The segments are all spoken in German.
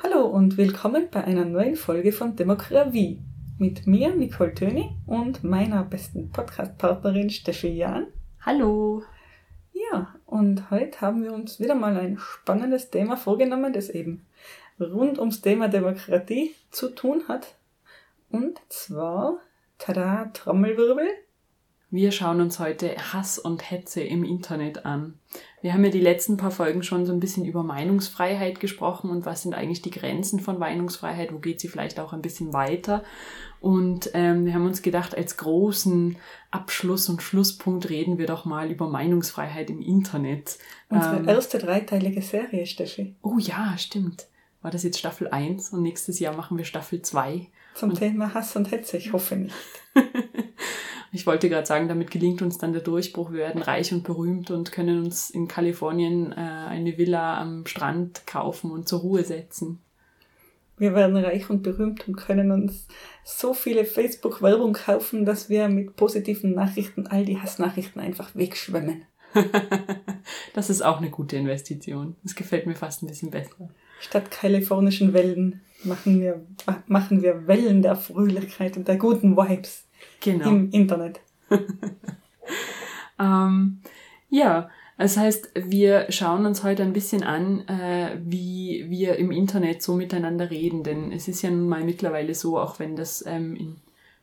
Hallo und willkommen bei einer neuen Folge von Demokratie. Mit mir, Nicole Töni, und meiner besten Podcast-Partnerin Steffi Jahn. Hallo. Ja, und heute haben wir uns wieder mal ein spannendes Thema vorgenommen, das eben rund ums Thema Demokratie zu tun hat. Und zwar, tada, Trommelwirbel, Wir schauen uns heute Hass und Hetze im Internet an. Wir haben ja die letzten paar Folgen schon so ein bisschen über Meinungsfreiheit gesprochen und was sind eigentlich die Grenzen von Meinungsfreiheit, wo geht sie vielleicht auch ein bisschen weiter. Und ähm, wir haben uns gedacht, als großen Abschluss und Schlusspunkt reden wir doch mal über Meinungsfreiheit im Internet. unsere Ähm, erste dreiteilige Serie, Steffi, oh ja, stimmt. War das jetzt Staffel 1 und nächstes Jahr machen wir Staffel 2. zum Thema Hass und Hetze. Ich hoffe nicht. Ich wollte gerade sagen, damit gelingt uns dann der Durchbruch. Wir werden reich und berühmt und können uns in Kalifornien äh, eine Villa am Strand kaufen und zur Ruhe setzen. Wir werden reich und berühmt und können uns so viele Facebook-Werbung kaufen, dass wir mit positiven Nachrichten all die Hassnachrichten einfach wegschwemmen. das ist auch eine gute Investition. Das gefällt mir fast ein bisschen besser. Statt kalifornischen Wellen machen wir, machen wir Wellen der Fröhlichkeit und der guten Vibes Genau. im Internet. Ähm, ja, das heißt, wir schauen uns heute ein bisschen an, äh, wie wir im Internet so miteinander reden, denn es ist ja nun mal mittlerweile so, auch wenn das ähm, in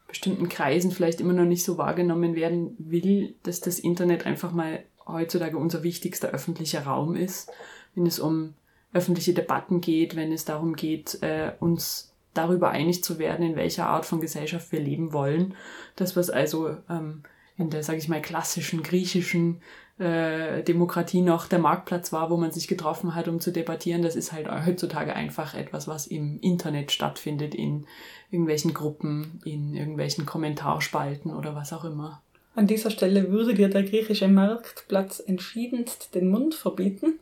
bestimmten Kreisen vielleicht immer noch nicht so wahrgenommen werden will, dass das Internet einfach mal heutzutage unser wichtigster öffentlicher Raum ist, wenn es um öffentliche Debatten geht, wenn es darum geht, äh, uns darüber einig zu werden, in welcher Art von Gesellschaft wir leben wollen. Das, was also ähm, in der, sage ich mal, klassischen griechischen äh, Demokratie noch der Marktplatz war, wo man sich getroffen hat, um zu debattieren, das ist halt heutzutage einfach etwas, was im Internet stattfindet, in irgendwelchen Gruppen, in irgendwelchen Kommentarspalten oder was auch immer. An dieser Stelle würde dir der griechische Marktplatz entschiedenst den Mund verbieten.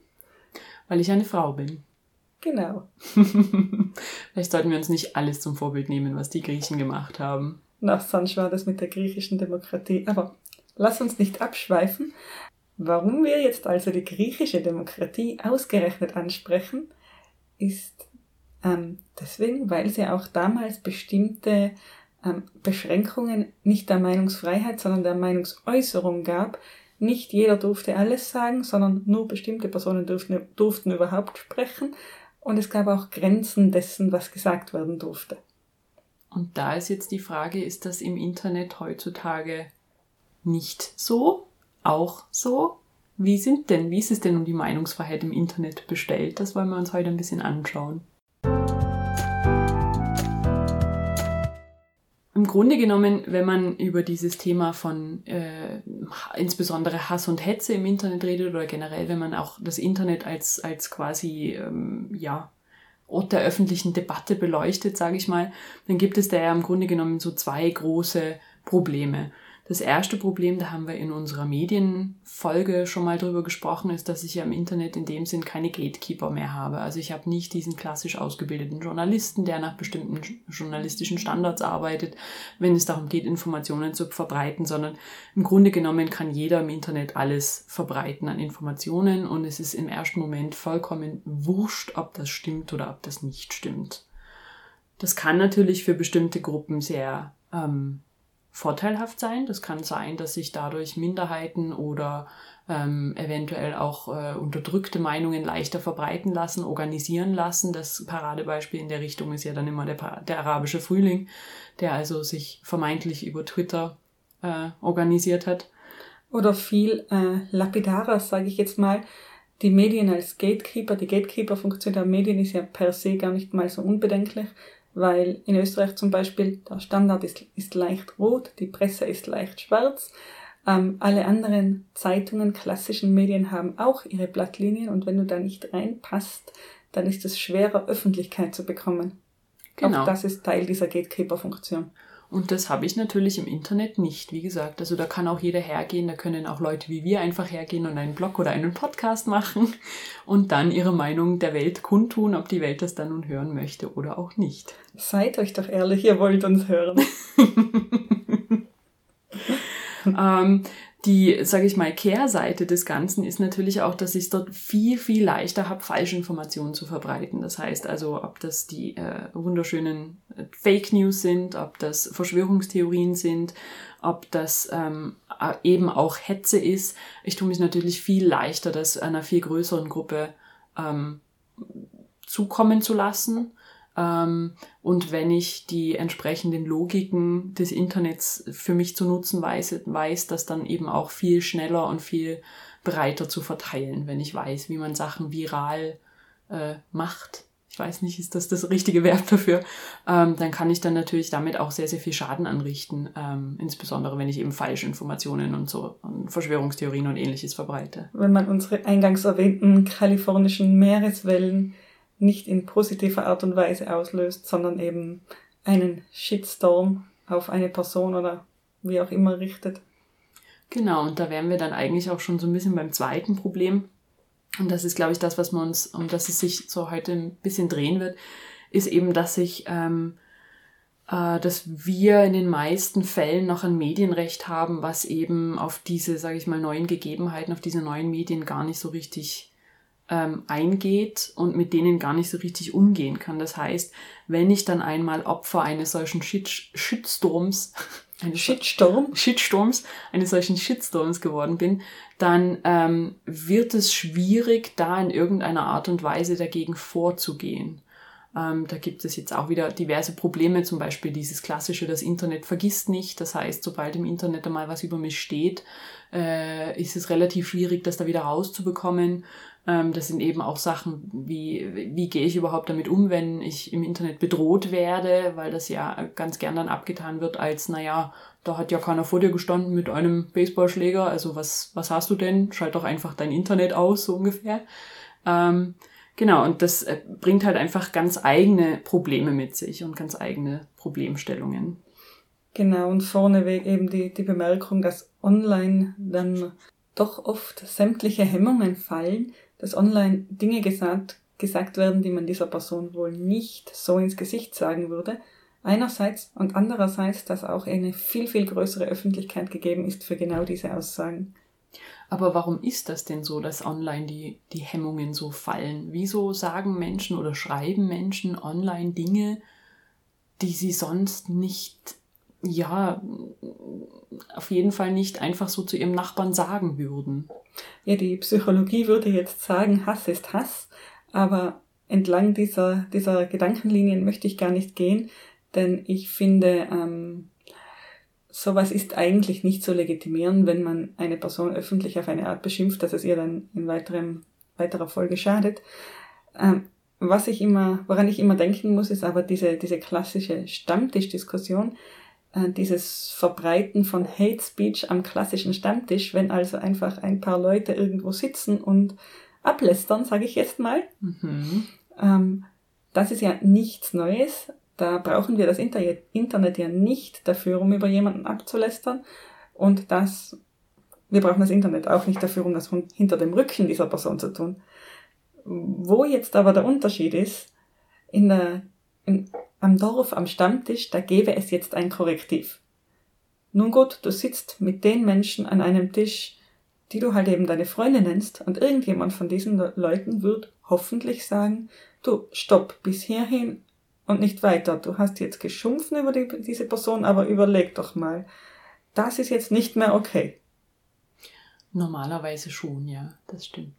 Weil ich eine Frau bin. Genau. Vielleicht sollten wir uns nicht alles zum Vorbild nehmen, was die Griechen gemacht haben. Na, sonst war das mit der griechischen Demokratie. Aber lass uns nicht abschweifen. Warum wir jetzt also die griechische Demokratie ausgerechnet ansprechen, ist ähm, deswegen, weil sie auch damals bestimmte ähm, Beschränkungen nicht der Meinungsfreiheit, sondern der Meinungsäußerung gab. Nicht jeder durfte alles sagen, sondern nur bestimmte Personen durften, durften überhaupt sprechen. Und es gab auch Grenzen dessen, was gesagt werden durfte. Und da ist jetzt die Frage, ist das im Internet heutzutage nicht so? Auch so? Wie sind denn, wie ist es denn um die Meinungsfreiheit im Internet bestellt? Das wollen wir uns heute ein bisschen anschauen. Im Grunde genommen, wenn man über dieses Thema von äh, insbesondere Hass und Hetze im Internet redet oder generell, wenn man auch das Internet als, als quasi ähm, ja, Ort der öffentlichen Debatte beleuchtet, sage ich mal, dann gibt es da ja im Grunde genommen so zwei große Probleme. Das erste Problem, da haben wir in unserer Medienfolge schon mal drüber gesprochen, ist, dass ich ja im Internet in dem Sinn keine Gatekeeper mehr habe. Also ich habe nicht diesen klassisch ausgebildeten Journalisten, der nach bestimmten journalistischen Standards arbeitet, wenn es darum geht, Informationen zu verbreiten, sondern im Grunde genommen kann jeder im Internet alles verbreiten an Informationen und es ist im ersten Moment vollkommen wurscht, ob das stimmt oder ob das nicht stimmt. Das kann natürlich für bestimmte Gruppen sehr ähm, vorteilhaft sein. Das kann sein, dass sich dadurch Minderheiten oder ähm, eventuell auch äh, unterdrückte Meinungen leichter verbreiten lassen, organisieren lassen. Das Paradebeispiel in der Richtung ist ja dann immer der, der arabische Frühling, der also sich vermeintlich über Twitter äh, organisiert hat. oder viel äh, lapidarer, sage ich jetzt mal, die Medien als Gatekeeper. Die Gatekeeper-Funktion der Medien ist ja per se gar nicht mal so unbedenklich, weil in Österreich zum Beispiel der Standard ist, ist leicht rot, die Presse ist leicht schwarz. Ähm, alle anderen Zeitungen, klassischen Medien haben auch ihre Blattlinien und wenn du da nicht reinpasst, dann ist es schwerer, Öffentlichkeit zu bekommen. Genau. Auch das ist Teil dieser Gatekeeper-Funktion. Und das habe ich natürlich im Internet nicht, wie gesagt. Also da kann auch jeder hergehen, da können auch Leute wie wir einfach hergehen und einen Blog oder einen Podcast machen und dann ihre Meinung der Welt kundtun, ob die Welt das dann nun hören möchte oder auch nicht. Seid euch doch ehrlich, ihr wollt uns hören. ähm, die, sage ich mal, Kehrseite des Ganzen ist natürlich auch, dass ich es dort viel, viel leichter habe, Falschinformationen zu verbreiten. Das heißt also, ob das die äh, wunderschönen äh, Fake News sind, ob das Verschwörungstheorien sind, ob das ähm, eben auch Hetze ist. Ich tue mich natürlich viel leichter, das einer viel größeren Gruppe ähm, zukommen zu lassen und wenn ich die entsprechenden Logiken des Internets für mich zu nutzen weiß, weiß das dann eben auch viel schneller und viel breiter zu verteilen, wenn ich weiß, wie man Sachen viral äh, macht. Ich weiß nicht, ist das das richtige Verb dafür? Ähm, dann kann ich dann natürlich damit auch sehr, sehr viel Schaden anrichten, ähm, insbesondere wenn ich eben falsche Informationen und so und Verschwörungstheorien und ähnliches verbreite. Wenn man unsere eingangs erwähnten kalifornischen Meereswellen nicht in positiver Art und Weise auslöst, sondern eben einen Shitstorm auf eine Person oder wie auch immer richtet. Genau, und da wären wir dann eigentlich auch schon so ein bisschen beim zweiten Problem. Und das ist, glaube ich, das, was man uns, um das es sich so heute ein bisschen drehen wird, ist eben, dass sich, ähm, äh, dass wir in den meisten Fällen noch ein Medienrecht haben, was eben auf diese, sage ich mal, neuen Gegebenheiten, auf diese neuen Medien gar nicht so richtig ähm, eingeht und mit denen gar nicht so richtig umgehen kann. Das heißt, wenn ich dann einmal Opfer eines solchen Shit Shitstorms, eines Shitstorm? Shitstorms, eines solchen Shitstorms geworden bin, dann ähm, wird es schwierig, da in irgendeiner Art und Weise dagegen vorzugehen. Ähm, da gibt es jetzt auch wieder diverse Probleme, zum Beispiel dieses klassische, das Internet vergisst nicht. Das heißt, sobald im Internet einmal was über mich steht, äh, ist es relativ schwierig, das da wieder rauszubekommen. Ähm, das sind eben auch Sachen wie, wie gehe ich überhaupt damit um, wenn ich im Internet bedroht werde, weil das ja ganz gern dann abgetan wird als, naja, da hat ja keiner vor dir gestanden mit einem Baseballschläger, also was, was hast du denn? Schalt doch einfach dein Internet aus, so ungefähr. Ähm, genau, und das äh, bringt halt einfach ganz eigene Probleme mit sich und ganz eigene Problemstellungen. Genau, und vorneweg eben die, die Bemerkung, dass online dann doch oft sämtliche Hemmungen fallen, dass online Dinge gesagt, gesagt werden, die man dieser Person wohl nicht so ins Gesicht sagen würde. Einerseits und andererseits, dass auch eine viel, viel größere Öffentlichkeit gegeben ist für genau diese Aussagen. Aber warum ist das denn so, dass online die, die Hemmungen so fallen? Wieso sagen Menschen oder schreiben Menschen online Dinge, die sie sonst nicht, ja, auf jeden Fall nicht einfach so zu ihrem Nachbarn sagen würden? ja, die Psychologie würde jetzt sagen, Hass ist Hass, aber entlang dieser, dieser Gedankenlinien möchte ich gar nicht gehen, denn ich finde, ähm, sowas ist eigentlich nicht zu legitimieren, wenn man eine Person öffentlich auf eine Art beschimpft, dass es ihr dann in weiterem, weiterer Folge schadet. Ähm, was ich immer, woran ich immer denken muss, ist aber diese, diese klassische Stammtischdiskussion, dieses Verbreiten von Hate Speech am klassischen Stammtisch, wenn also einfach ein paar Leute irgendwo sitzen und ablästern, sage ich jetzt mal. Mhm. Ähm, das ist ja nichts Neues. Da brauchen wir das Internet ja nicht dafür, um über jemanden abzulästern. Und das, wir brauchen das Internet auch nicht dafür, um das hinter dem Rücken dieser Person zu tun. Wo jetzt aber der Unterschied ist, in der, in, am Dorf, am Stammtisch, da gäbe es jetzt ein Korrektiv. Nun gut, du sitzt mit den Menschen an einem Tisch, die du halt eben deine Freunde nennst, und irgendjemand von diesen Leuten wird hoffentlich sagen, du, stopp, bis hierhin und nicht weiter. Du hast jetzt geschumpfen über die, diese Person, aber überleg doch mal. Das ist jetzt nicht mehr okay. Normalerweise schon, ja, das stimmt.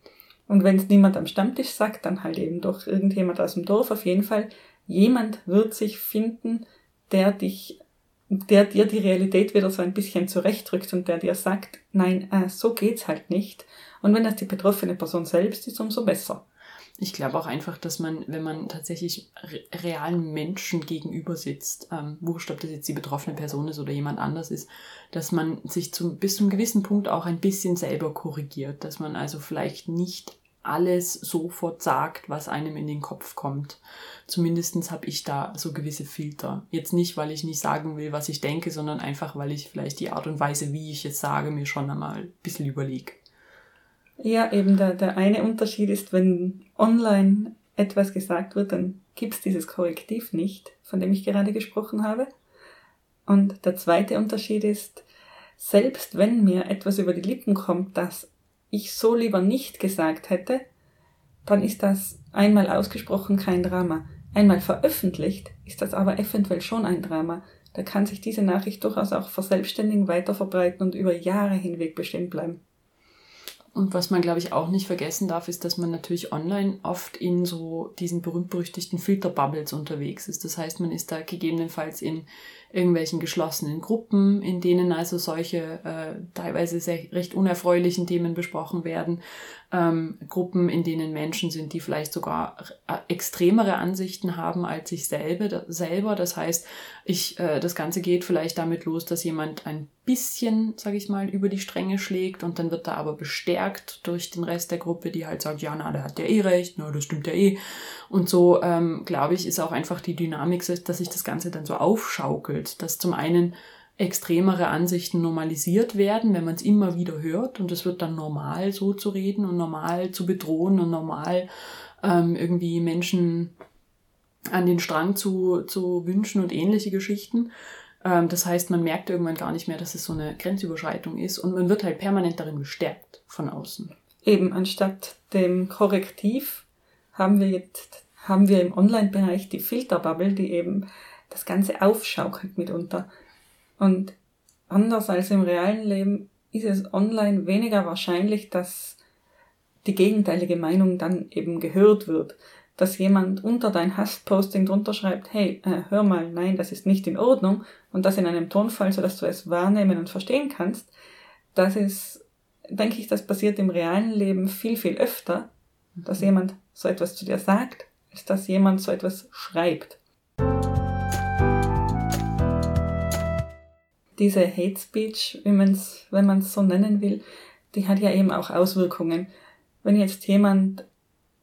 Und wenn es niemand am Stammtisch sagt, dann halt eben doch irgendjemand aus dem Dorf. Auf jeden Fall jemand wird sich finden, der dich, der dir die Realität wieder so ein bisschen zurechtrückt und der dir sagt, nein, äh, so geht's halt nicht. Und wenn das die betroffene Person selbst ist, umso besser. Ich glaube auch einfach, dass man, wenn man tatsächlich re realen Menschen gegenüber sitzt, ähm, wurscht, ob das jetzt die betroffene Person ist oder jemand anders ist, dass man sich zum, bis zum gewissen Punkt auch ein bisschen selber korrigiert, dass man also vielleicht nicht alles sofort sagt, was einem in den Kopf kommt. Zumindestens habe ich da so gewisse Filter. Jetzt nicht, weil ich nicht sagen will, was ich denke, sondern einfach, weil ich vielleicht die Art und Weise, wie ich es sage, mir schon einmal ein bisschen überlege. Ja, eben der, der eine Unterschied ist, wenn online etwas gesagt wird, dann gibt es dieses Korrektiv nicht, von dem ich gerade gesprochen habe. Und der zweite Unterschied ist, selbst wenn mir etwas über die Lippen kommt, das ich so lieber nicht gesagt hätte, dann ist das einmal ausgesprochen kein Drama. Einmal veröffentlicht ist das aber eventuell schon ein Drama. Da kann sich diese Nachricht durchaus auch verselbstständigen, weiter verbreiten und über Jahre hinweg bestehen bleiben. Und was man, glaube ich, auch nicht vergessen darf, ist, dass man natürlich online oft in so diesen berühmt-berüchtigten Filterbubbles unterwegs ist. Das heißt, man ist da gegebenenfalls in irgendwelchen geschlossenen Gruppen, in denen also solche äh, teilweise sehr, recht unerfreulichen Themen besprochen werden. Ähm, Gruppen, in denen Menschen sind, die vielleicht sogar äh, extremere Ansichten haben als ich selber. selber. Das heißt, ich, äh, das Ganze geht vielleicht damit los, dass jemand ein bisschen, sage ich mal, über die Stränge schlägt und dann wird er aber bestärkt durch den Rest der Gruppe, die halt sagt, ja, na, der hat ja eh recht, na, das stimmt ja eh. Und so, ähm, glaube ich, ist auch einfach die Dynamik, dass sich das Ganze dann so aufschaukelt, dass zum einen extremere Ansichten normalisiert werden, wenn man es immer wieder hört und es wird dann normal so zu reden und normal zu bedrohen und normal ähm, irgendwie Menschen an den Strang zu, zu wünschen und ähnliche Geschichten. Ähm, das heißt, man merkt irgendwann gar nicht mehr, dass es so eine Grenzüberschreitung ist und man wird halt permanent darin bestärkt von außen. Eben, anstatt dem Korrektiv haben wir jetzt, haben wir im Online-Bereich die Filterbubble, die eben das Ganze aufschaukelt mitunter. Und anders als im realen Leben ist es online weniger wahrscheinlich, dass die gegenteilige Meinung dann eben gehört wird dass jemand unter dein Hassposting drunter schreibt, hey, äh, hör mal, nein, das ist nicht in Ordnung und das in einem Tonfall, so dass du es wahrnehmen und verstehen kannst, das ist, denke ich, das passiert im realen Leben viel, viel öfter, dass jemand so etwas zu dir sagt, als dass jemand so etwas schreibt. Diese Hate Speech, wenn man es man's so nennen will, die hat ja eben auch Auswirkungen. Wenn jetzt jemand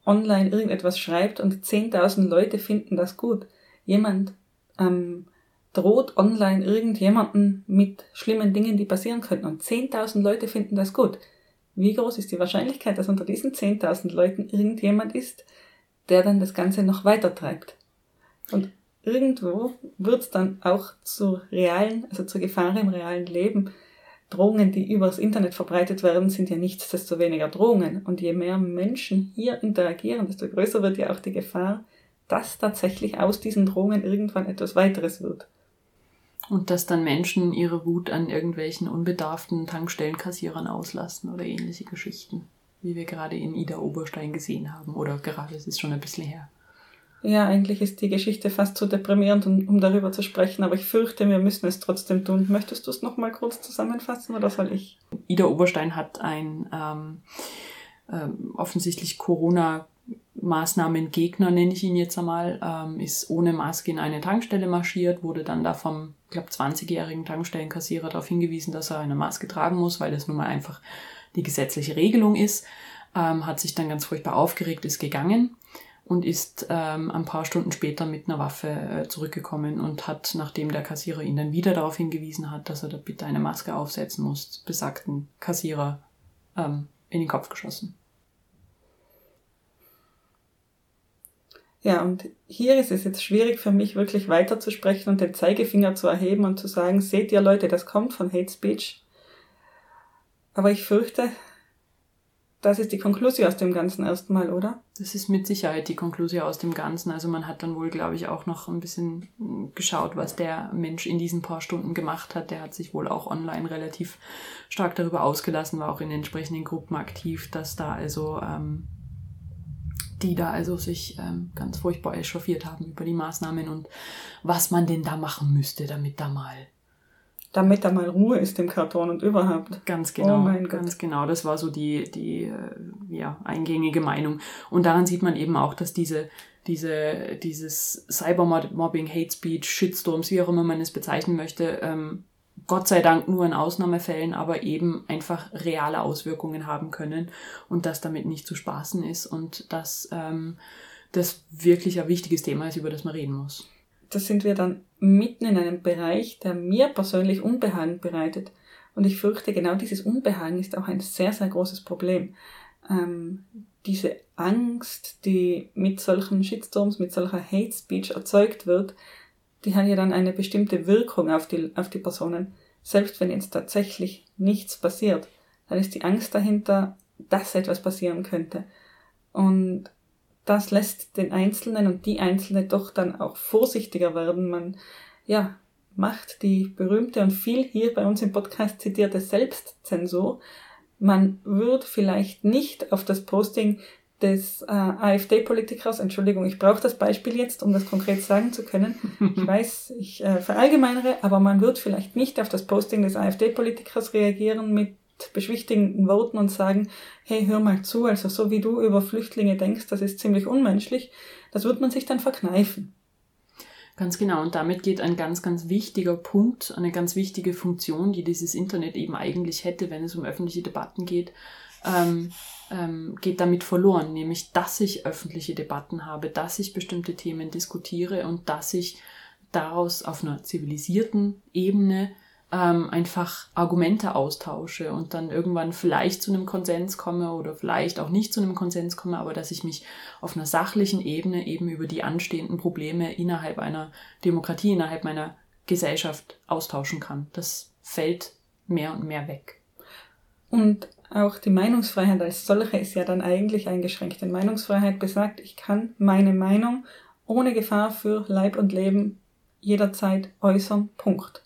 online irgendetwas schreibt und 10.000 Leute finden das gut. Jemand ähm, droht online irgendjemanden mit schlimmen Dingen, die passieren könnten und 10.000 Leute finden das gut. Wie groß ist die Wahrscheinlichkeit, dass unter diesen 10.000 Leuten irgendjemand ist, der dann das Ganze noch weiter treibt? Und irgendwo wird es dann auch zu realen, also zur Gefahr im realen Leben, Drohungen, die übers Internet verbreitet werden, sind ja nichtsdestoweniger Drohungen. Und je mehr Menschen hier interagieren, desto größer wird ja auch die Gefahr, dass tatsächlich aus diesen Drohungen irgendwann etwas weiteres wird. Und dass dann Menschen ihre Wut an irgendwelchen unbedarften Tankstellenkassierern auslassen oder ähnliche Geschichten, wie wir gerade in Ida Oberstein gesehen haben. Oder gerade, es ist schon ein bisschen her. Ja, eigentlich ist die Geschichte fast zu deprimierend, um, um darüber zu sprechen, aber ich fürchte, wir müssen es trotzdem tun. Möchtest du es nochmal kurz zusammenfassen oder soll ich? Ida Oberstein hat ein ähm, ähm, offensichtlich Corona Maßnahmengegner, nenne ich ihn jetzt einmal, ähm, ist ohne Maske in eine Tankstelle marschiert, wurde dann da vom, ich glaube, 20-jährigen Tankstellenkassierer darauf hingewiesen, dass er eine Maske tragen muss, weil das nun mal einfach die gesetzliche Regelung ist, ähm, hat sich dann ganz furchtbar aufgeregt, ist gegangen und ist ähm, ein paar Stunden später mit einer Waffe äh, zurückgekommen und hat, nachdem der Kassierer ihn dann wieder darauf hingewiesen hat, dass er da bitte eine Maske aufsetzen muss, besagten Kassierer ähm, in den Kopf geschossen. Ja, und hier ist es jetzt schwierig für mich wirklich weiterzusprechen und den Zeigefinger zu erheben und zu sagen, seht ihr Leute, das kommt von Hate Speech. Aber ich fürchte, das ist die Konklusion aus dem Ganzen erstmal, oder? Das ist mit Sicherheit die Konklusion aus dem Ganzen. Also man hat dann wohl, glaube ich, auch noch ein bisschen geschaut, was der Mensch in diesen paar Stunden gemacht hat. Der hat sich wohl auch online relativ stark darüber ausgelassen, war auch in entsprechenden Gruppen aktiv, dass da also ähm, die da also sich ähm, ganz furchtbar echauffiert haben über die Maßnahmen und was man denn da machen müsste, damit da mal damit da mal Ruhe ist im Karton und überhaupt. Ganz genau. Oh mein Gott. Ganz genau. Das war so die, die äh, ja, eingängige Meinung. Und daran sieht man eben auch, dass diese, diese, dieses Cybermobbing, Hate Speech, Shitstorms, wie auch immer man es bezeichnen möchte, ähm, Gott sei Dank nur in Ausnahmefällen, aber eben einfach reale Auswirkungen haben können und dass damit nicht zu spaßen ist und dass ähm, das wirklich ein wichtiges Thema ist, über das man reden muss. Da sind wir dann mitten in einem Bereich, der mir persönlich Unbehagen bereitet. Und ich fürchte, genau dieses Unbehagen ist auch ein sehr, sehr großes Problem. Ähm, diese Angst, die mit solchen Shitstorms, mit solcher Hate Speech erzeugt wird, die hat ja dann eine bestimmte Wirkung auf die, auf die Personen. Selbst wenn jetzt tatsächlich nichts passiert, dann ist die Angst dahinter, dass etwas passieren könnte. Und das lässt den Einzelnen und die Einzelne doch dann auch vorsichtiger werden. Man, ja, macht die berühmte und viel hier bei uns im Podcast zitierte Selbstzensur. Man wird vielleicht nicht auf das Posting des äh, AfD-Politikers, Entschuldigung, ich brauche das Beispiel jetzt, um das konkret sagen zu können. Ich weiß, ich äh, verallgemeinere, aber man wird vielleicht nicht auf das Posting des AfD-Politikers reagieren mit beschwichtigenden Worten und sagen, hey, hör mal zu, also so wie du über Flüchtlinge denkst, das ist ziemlich unmenschlich, das wird man sich dann verkneifen. Ganz genau. Und damit geht ein ganz, ganz wichtiger Punkt, eine ganz wichtige Funktion, die dieses Internet eben eigentlich hätte, wenn es um öffentliche Debatten geht, ähm, ähm, geht damit verloren. Nämlich, dass ich öffentliche Debatten habe, dass ich bestimmte Themen diskutiere und dass ich daraus auf einer zivilisierten Ebene ähm, einfach Argumente austausche und dann irgendwann vielleicht zu einem Konsens komme oder vielleicht auch nicht zu einem Konsens komme, aber dass ich mich auf einer sachlichen Ebene eben über die anstehenden Probleme innerhalb einer Demokratie, innerhalb meiner Gesellschaft austauschen kann. Das fällt mehr und mehr weg. Und auch die Meinungsfreiheit als solche ist ja dann eigentlich eingeschränkt. Denn Meinungsfreiheit besagt, ich kann meine Meinung ohne Gefahr für Leib und Leben jederzeit äußern. Punkt.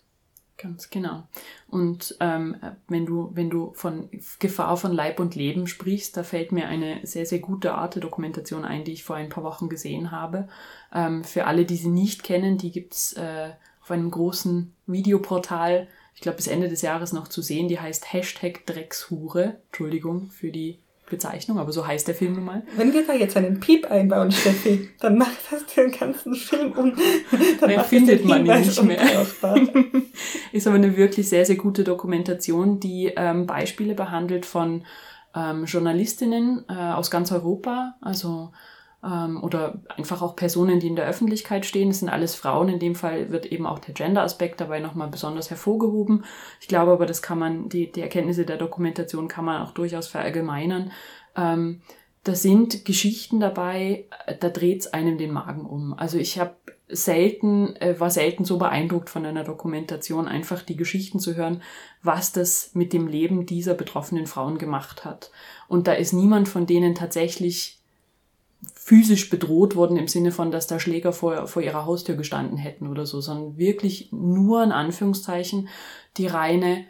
Ganz genau. Und ähm, wenn du, wenn du von Gefahr von Leib und Leben sprichst, da fällt mir eine sehr, sehr gute Arte-Dokumentation ein, die ich vor ein paar Wochen gesehen habe. Ähm, für alle, die sie nicht kennen, die gibt's äh, auf einem großen Videoportal, ich glaube bis Ende des Jahres noch zu sehen, die heißt Hashtag Dreckshure. Entschuldigung für die Bezeichnung, aber so heißt der Film nun mal. Wenn wir da jetzt einen Piep einbauen, Steffi, dann macht das den ganzen Film um. Dann Mehr findet man ihn nicht mehr. Ist aber eine wirklich sehr, sehr gute Dokumentation, die ähm, Beispiele behandelt von ähm, Journalistinnen äh, aus ganz Europa, also ähm, oder einfach auch Personen, die in der Öffentlichkeit stehen. Es sind alles Frauen. In dem Fall wird eben auch der Gender-Aspekt dabei nochmal besonders hervorgehoben. Ich glaube aber, das kann man, die, die Erkenntnisse der Dokumentation kann man auch durchaus verallgemeinern. Ähm, da sind Geschichten dabei, äh, da dreht's einem den Magen um. Also ich habe selten, äh, war selten so beeindruckt von einer Dokumentation, einfach die Geschichten zu hören, was das mit dem Leben dieser betroffenen Frauen gemacht hat. Und da ist niemand von denen tatsächlich physisch bedroht worden im Sinne von, dass da Schläger vor, vor ihrer Haustür gestanden hätten oder so, sondern wirklich nur in Anführungszeichen die reine,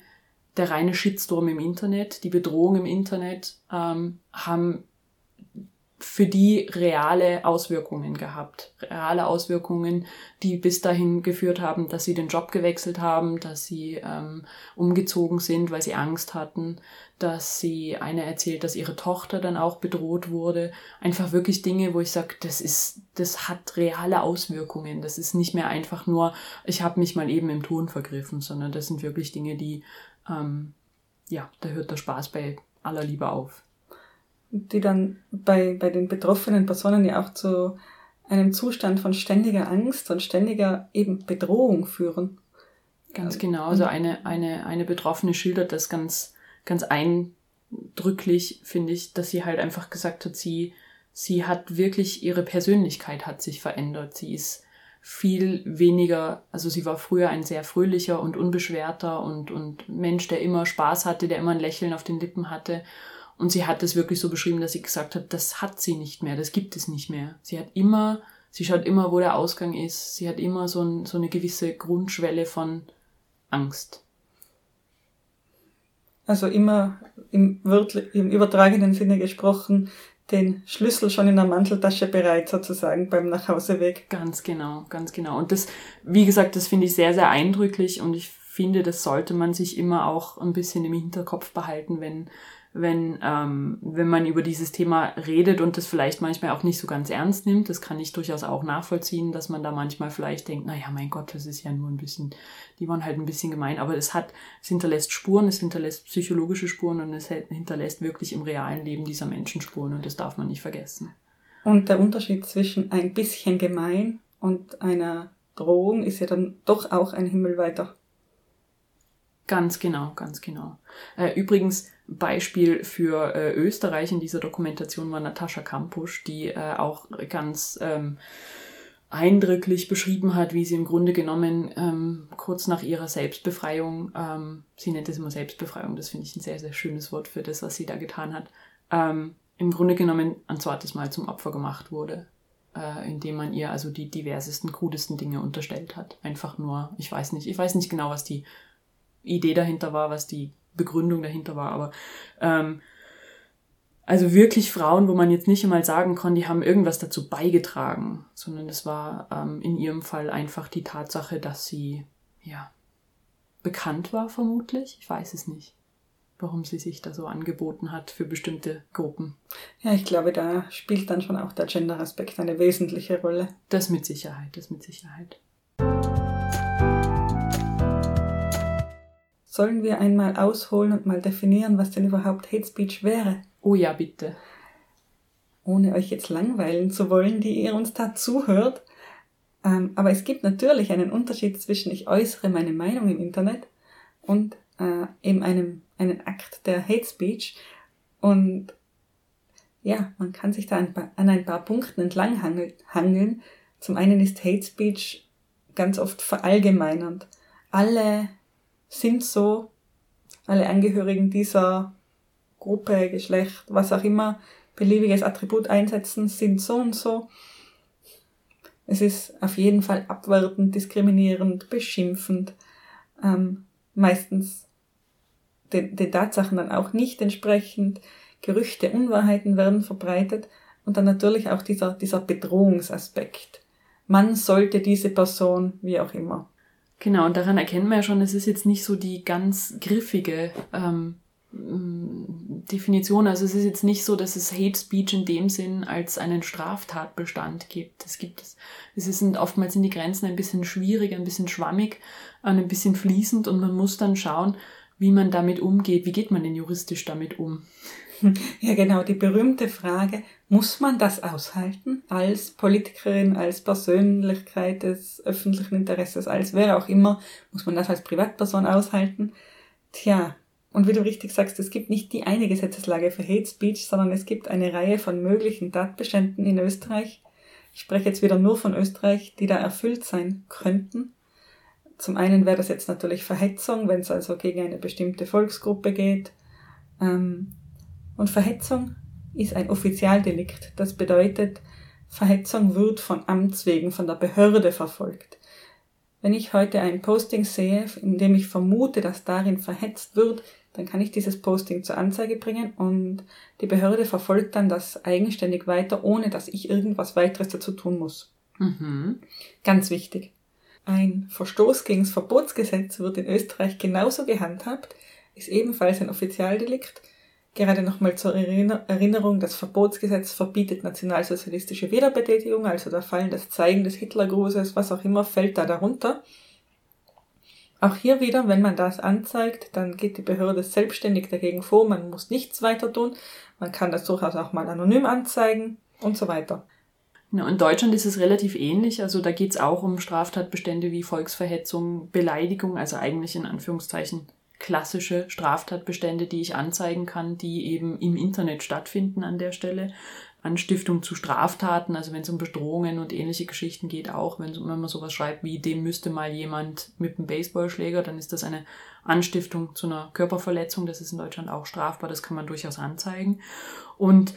der reine Shitstorm im Internet, die Bedrohung im Internet ähm, haben für die reale Auswirkungen gehabt. Reale Auswirkungen, die bis dahin geführt haben, dass sie den Job gewechselt haben, dass sie ähm, umgezogen sind, weil sie Angst hatten, dass sie eine erzählt, dass ihre Tochter dann auch bedroht wurde. Einfach wirklich Dinge, wo ich sage, das ist, das hat reale Auswirkungen. Das ist nicht mehr einfach nur, ich habe mich mal eben im Ton vergriffen, sondern das sind wirklich Dinge, die, ähm, ja, da hört der Spaß bei aller Liebe auf die dann bei, bei den betroffenen Personen ja auch zu einem Zustand von ständiger Angst und ständiger eben Bedrohung führen. Ganz genau. Also eine, eine, eine Betroffene schildert das ganz, ganz eindrücklich, finde ich, dass sie halt einfach gesagt hat, sie, sie hat wirklich, ihre Persönlichkeit hat sich verändert. Sie ist viel weniger, also sie war früher ein sehr fröhlicher und unbeschwerter und, und Mensch, der immer Spaß hatte, der immer ein Lächeln auf den Lippen hatte. Und sie hat es wirklich so beschrieben, dass sie gesagt hat, das hat sie nicht mehr, das gibt es nicht mehr. Sie hat immer, sie schaut immer, wo der Ausgang ist. Sie hat immer so, ein, so eine gewisse Grundschwelle von Angst. Also immer im, im übertragenen Sinne gesprochen, den Schlüssel schon in der Manteltasche bereit sozusagen beim Nachhauseweg. Ganz genau, ganz genau. Und das, wie gesagt, das finde ich sehr, sehr eindrücklich und ich finde, das sollte man sich immer auch ein bisschen im Hinterkopf behalten, wenn wenn, ähm, wenn man über dieses Thema redet und das vielleicht manchmal auch nicht so ganz ernst nimmt. Das kann ich durchaus auch nachvollziehen, dass man da manchmal vielleicht denkt, naja, mein Gott, das ist ja nur ein bisschen, die waren halt ein bisschen gemein, aber es hat, es hinterlässt Spuren, es hinterlässt psychologische Spuren und es hinterlässt wirklich im realen Leben dieser Menschen Spuren und das darf man nicht vergessen. Und der Unterschied zwischen ein bisschen gemein und einer Drohung ist ja dann doch auch ein himmelweiter. Ganz genau, ganz genau. Äh, übrigens, Beispiel für äh, Österreich in dieser Dokumentation war Natascha Kampusch, die äh, auch ganz ähm, eindrücklich beschrieben hat, wie sie im Grunde genommen ähm, kurz nach ihrer Selbstbefreiung, ähm, sie nennt es immer Selbstbefreiung, das finde ich ein sehr, sehr schönes Wort für das, was sie da getan hat, ähm, im Grunde genommen ein zweites Mal zum Opfer gemacht wurde, äh, indem man ihr also die diversesten, krudesten Dinge unterstellt hat. Einfach nur, ich weiß nicht, ich weiß nicht genau, was die Idee dahinter war, was die Begründung dahinter war, aber ähm, also wirklich Frauen, wo man jetzt nicht einmal sagen kann, die haben irgendwas dazu beigetragen, sondern es war ähm, in ihrem Fall einfach die Tatsache, dass sie ja bekannt war vermutlich. Ich weiß es nicht, warum sie sich da so angeboten hat für bestimmte Gruppen. Ja, ich glaube, da spielt dann schon auch der Gender-Aspekt eine wesentliche Rolle. Das mit Sicherheit, das mit Sicherheit. Sollen wir einmal ausholen und mal definieren, was denn überhaupt Hate Speech wäre? Oh ja, bitte. Ohne euch jetzt langweilen zu wollen, die ihr uns da zuhört. Ähm, aber es gibt natürlich einen Unterschied zwischen ich äußere meine Meinung im Internet und äh, eben einem, einen Akt der Hate Speech. Und ja, man kann sich da ein paar, an ein paar Punkten entlang hangeln. Zum einen ist Hate Speech ganz oft verallgemeinernd. Alle sind so, alle Angehörigen dieser Gruppe, Geschlecht, was auch immer, beliebiges Attribut einsetzen, sind so und so. Es ist auf jeden Fall abwertend, diskriminierend, beschimpfend, ähm, meistens den, den Tatsachen dann auch nicht entsprechend. Gerüchte, Unwahrheiten werden verbreitet und dann natürlich auch dieser, dieser Bedrohungsaspekt. Man sollte diese Person, wie auch immer, Genau, und daran erkennen wir ja schon, es ist jetzt nicht so die ganz griffige ähm, mm, Definition. Also es ist jetzt nicht so, dass es Hate Speech in dem Sinn als einen Straftatbestand gibt. Es gibt es. Es sind oftmals sind die Grenzen ein bisschen schwierig, ein bisschen schwammig, ein bisschen fließend und man muss dann schauen, wie man damit umgeht. Wie geht man denn juristisch damit um? Ja, genau, die berühmte Frage, muss man das aushalten als Politikerin, als Persönlichkeit des öffentlichen Interesses, als wer auch immer, muss man das als Privatperson aushalten? Tja, und wie du richtig sagst, es gibt nicht die eine Gesetzeslage für Hate Speech, sondern es gibt eine Reihe von möglichen Tatbeständen in Österreich. Ich spreche jetzt wieder nur von Österreich, die da erfüllt sein könnten. Zum einen wäre das jetzt natürlich Verhetzung, wenn es also gegen eine bestimmte Volksgruppe geht. Ähm, und Verhetzung ist ein Offizialdelikt. Das bedeutet, Verhetzung wird von Amts wegen von der Behörde verfolgt. Wenn ich heute ein Posting sehe, in dem ich vermute, dass darin verhetzt wird, dann kann ich dieses Posting zur Anzeige bringen und die Behörde verfolgt dann das eigenständig weiter, ohne dass ich irgendwas weiteres dazu tun muss. Mhm. Ganz wichtig. Ein Verstoß gegen das Verbotsgesetz wird in Österreich genauso gehandhabt, ist ebenfalls ein Offizialdelikt Gerade nochmal zur Erinnerung, das Verbotsgesetz verbietet nationalsozialistische Wiederbetätigung, also da Fallen das Zeigen des Hitlergrußes, was auch immer, fällt da darunter. Auch hier wieder, wenn man das anzeigt, dann geht die Behörde selbstständig dagegen vor, man muss nichts weiter tun, man kann das durchaus auch mal anonym anzeigen und so weiter. In Deutschland ist es relativ ähnlich, also da geht es auch um Straftatbestände wie Volksverhetzung, Beleidigung, also eigentlich in Anführungszeichen klassische Straftatbestände, die ich anzeigen kann, die eben im Internet stattfinden an der Stelle. Anstiftung zu Straftaten, also wenn es um Bedrohungen und ähnliche Geschichten geht, auch wenn, wenn man sowas schreibt wie dem müsste mal jemand mit einem Baseballschläger, dann ist das eine Anstiftung zu einer Körperverletzung, das ist in Deutschland auch strafbar, das kann man durchaus anzeigen. Und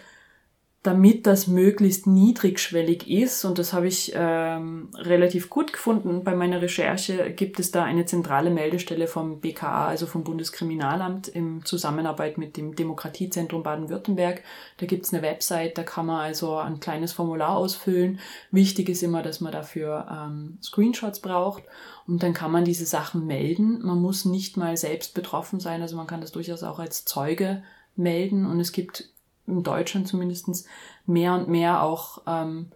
damit das möglichst niedrigschwellig ist, und das habe ich ähm, relativ gut gefunden bei meiner Recherche, gibt es da eine zentrale Meldestelle vom BKA, also vom Bundeskriminalamt, im Zusammenarbeit mit dem Demokratiezentrum Baden-Württemberg. Da gibt es eine Website, da kann man also ein kleines Formular ausfüllen. Wichtig ist immer, dass man dafür ähm, Screenshots braucht und dann kann man diese Sachen melden. Man muss nicht mal selbst betroffen sein, also man kann das durchaus auch als Zeuge melden und es gibt in Deutschland zumindest mehr und mehr auch ähm,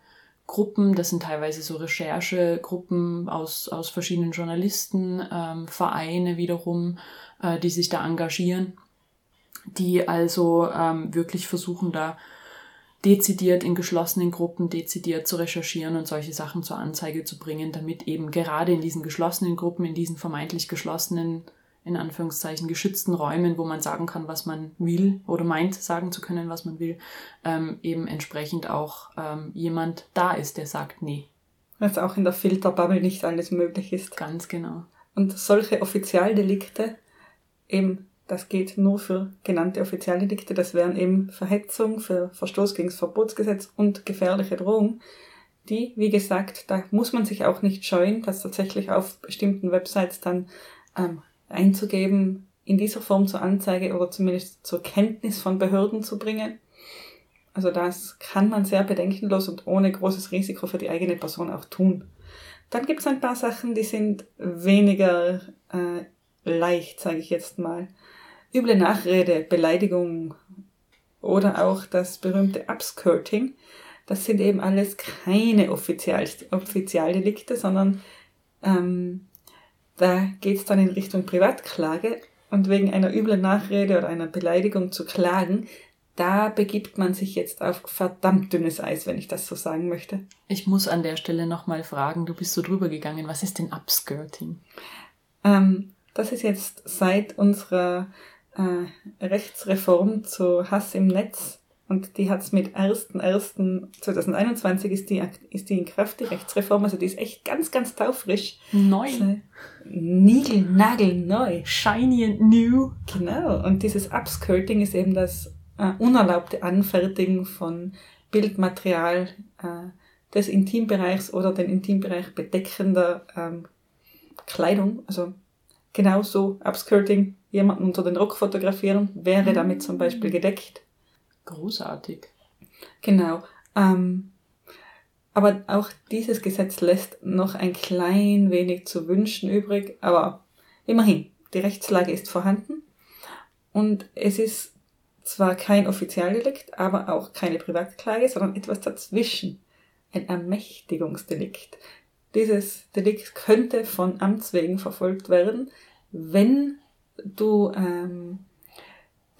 Gruppen, das sind teilweise so Recherchegruppen aus, aus verschiedenen Journalisten, ähm, Vereine wiederum, äh, die sich da engagieren, die also ähm, wirklich versuchen, da dezidiert in geschlossenen Gruppen dezidiert zu recherchieren und solche Sachen zur Anzeige zu bringen, damit eben gerade in diesen geschlossenen Gruppen, in diesen vermeintlich geschlossenen in Anführungszeichen geschützten Räumen, wo man sagen kann, was man will oder meint sagen zu können, was man will, ähm, eben entsprechend auch ähm, jemand da ist, der sagt, nee. Was auch in der Filterbubble nicht alles möglich ist. Ganz genau. Und solche Offizialdelikte, eben, das geht nur für genannte Offizialdelikte, das wären eben Verhetzung, für Verstoß gegen das Verbotsgesetz und gefährliche Drohung. Die, wie gesagt, da muss man sich auch nicht scheuen, dass tatsächlich auf bestimmten Websites dann ähm, einzugeben, in dieser Form zur Anzeige oder zumindest zur Kenntnis von Behörden zu bringen. Also das kann man sehr bedenkenlos und ohne großes Risiko für die eigene Person auch tun. Dann gibt es ein paar Sachen, die sind weniger äh, leicht, sage ich jetzt mal. Üble Nachrede, Beleidigung oder auch das berühmte Upskirting. Das sind eben alles keine Offizial Offizialdelikte, sondern ähm, da geht es dann in Richtung Privatklage und wegen einer üblen Nachrede oder einer Beleidigung zu klagen, da begibt man sich jetzt auf verdammt dünnes Eis, wenn ich das so sagen möchte. Ich muss an der Stelle nochmal fragen, du bist so drüber gegangen, was ist denn Upskirting? Ähm, das ist jetzt seit unserer äh, Rechtsreform zu Hass im Netz und die hat's mit 1.1.2021 ist die, ist die in Kraft, die Rechtsreform. Also die ist echt ganz, ganz taufrisch. Neu. Nigel, nagel, neu. Shiny and new. Genau. Und dieses Upskirting ist eben das äh, unerlaubte Anfertigen von Bildmaterial äh, des Intimbereichs oder den Intimbereich bedeckender ähm, Kleidung. Also genauso Upskirting, jemanden unter den Rock fotografieren, wäre damit zum Beispiel gedeckt. Großartig. Genau. Ähm, aber auch dieses Gesetz lässt noch ein klein wenig zu wünschen übrig, aber immerhin, die Rechtslage ist vorhanden und es ist zwar kein Offizialdelikt, aber auch keine Privatklage, sondern etwas dazwischen. Ein Ermächtigungsdelikt. Dieses Delikt könnte von Amts wegen verfolgt werden, wenn du ähm,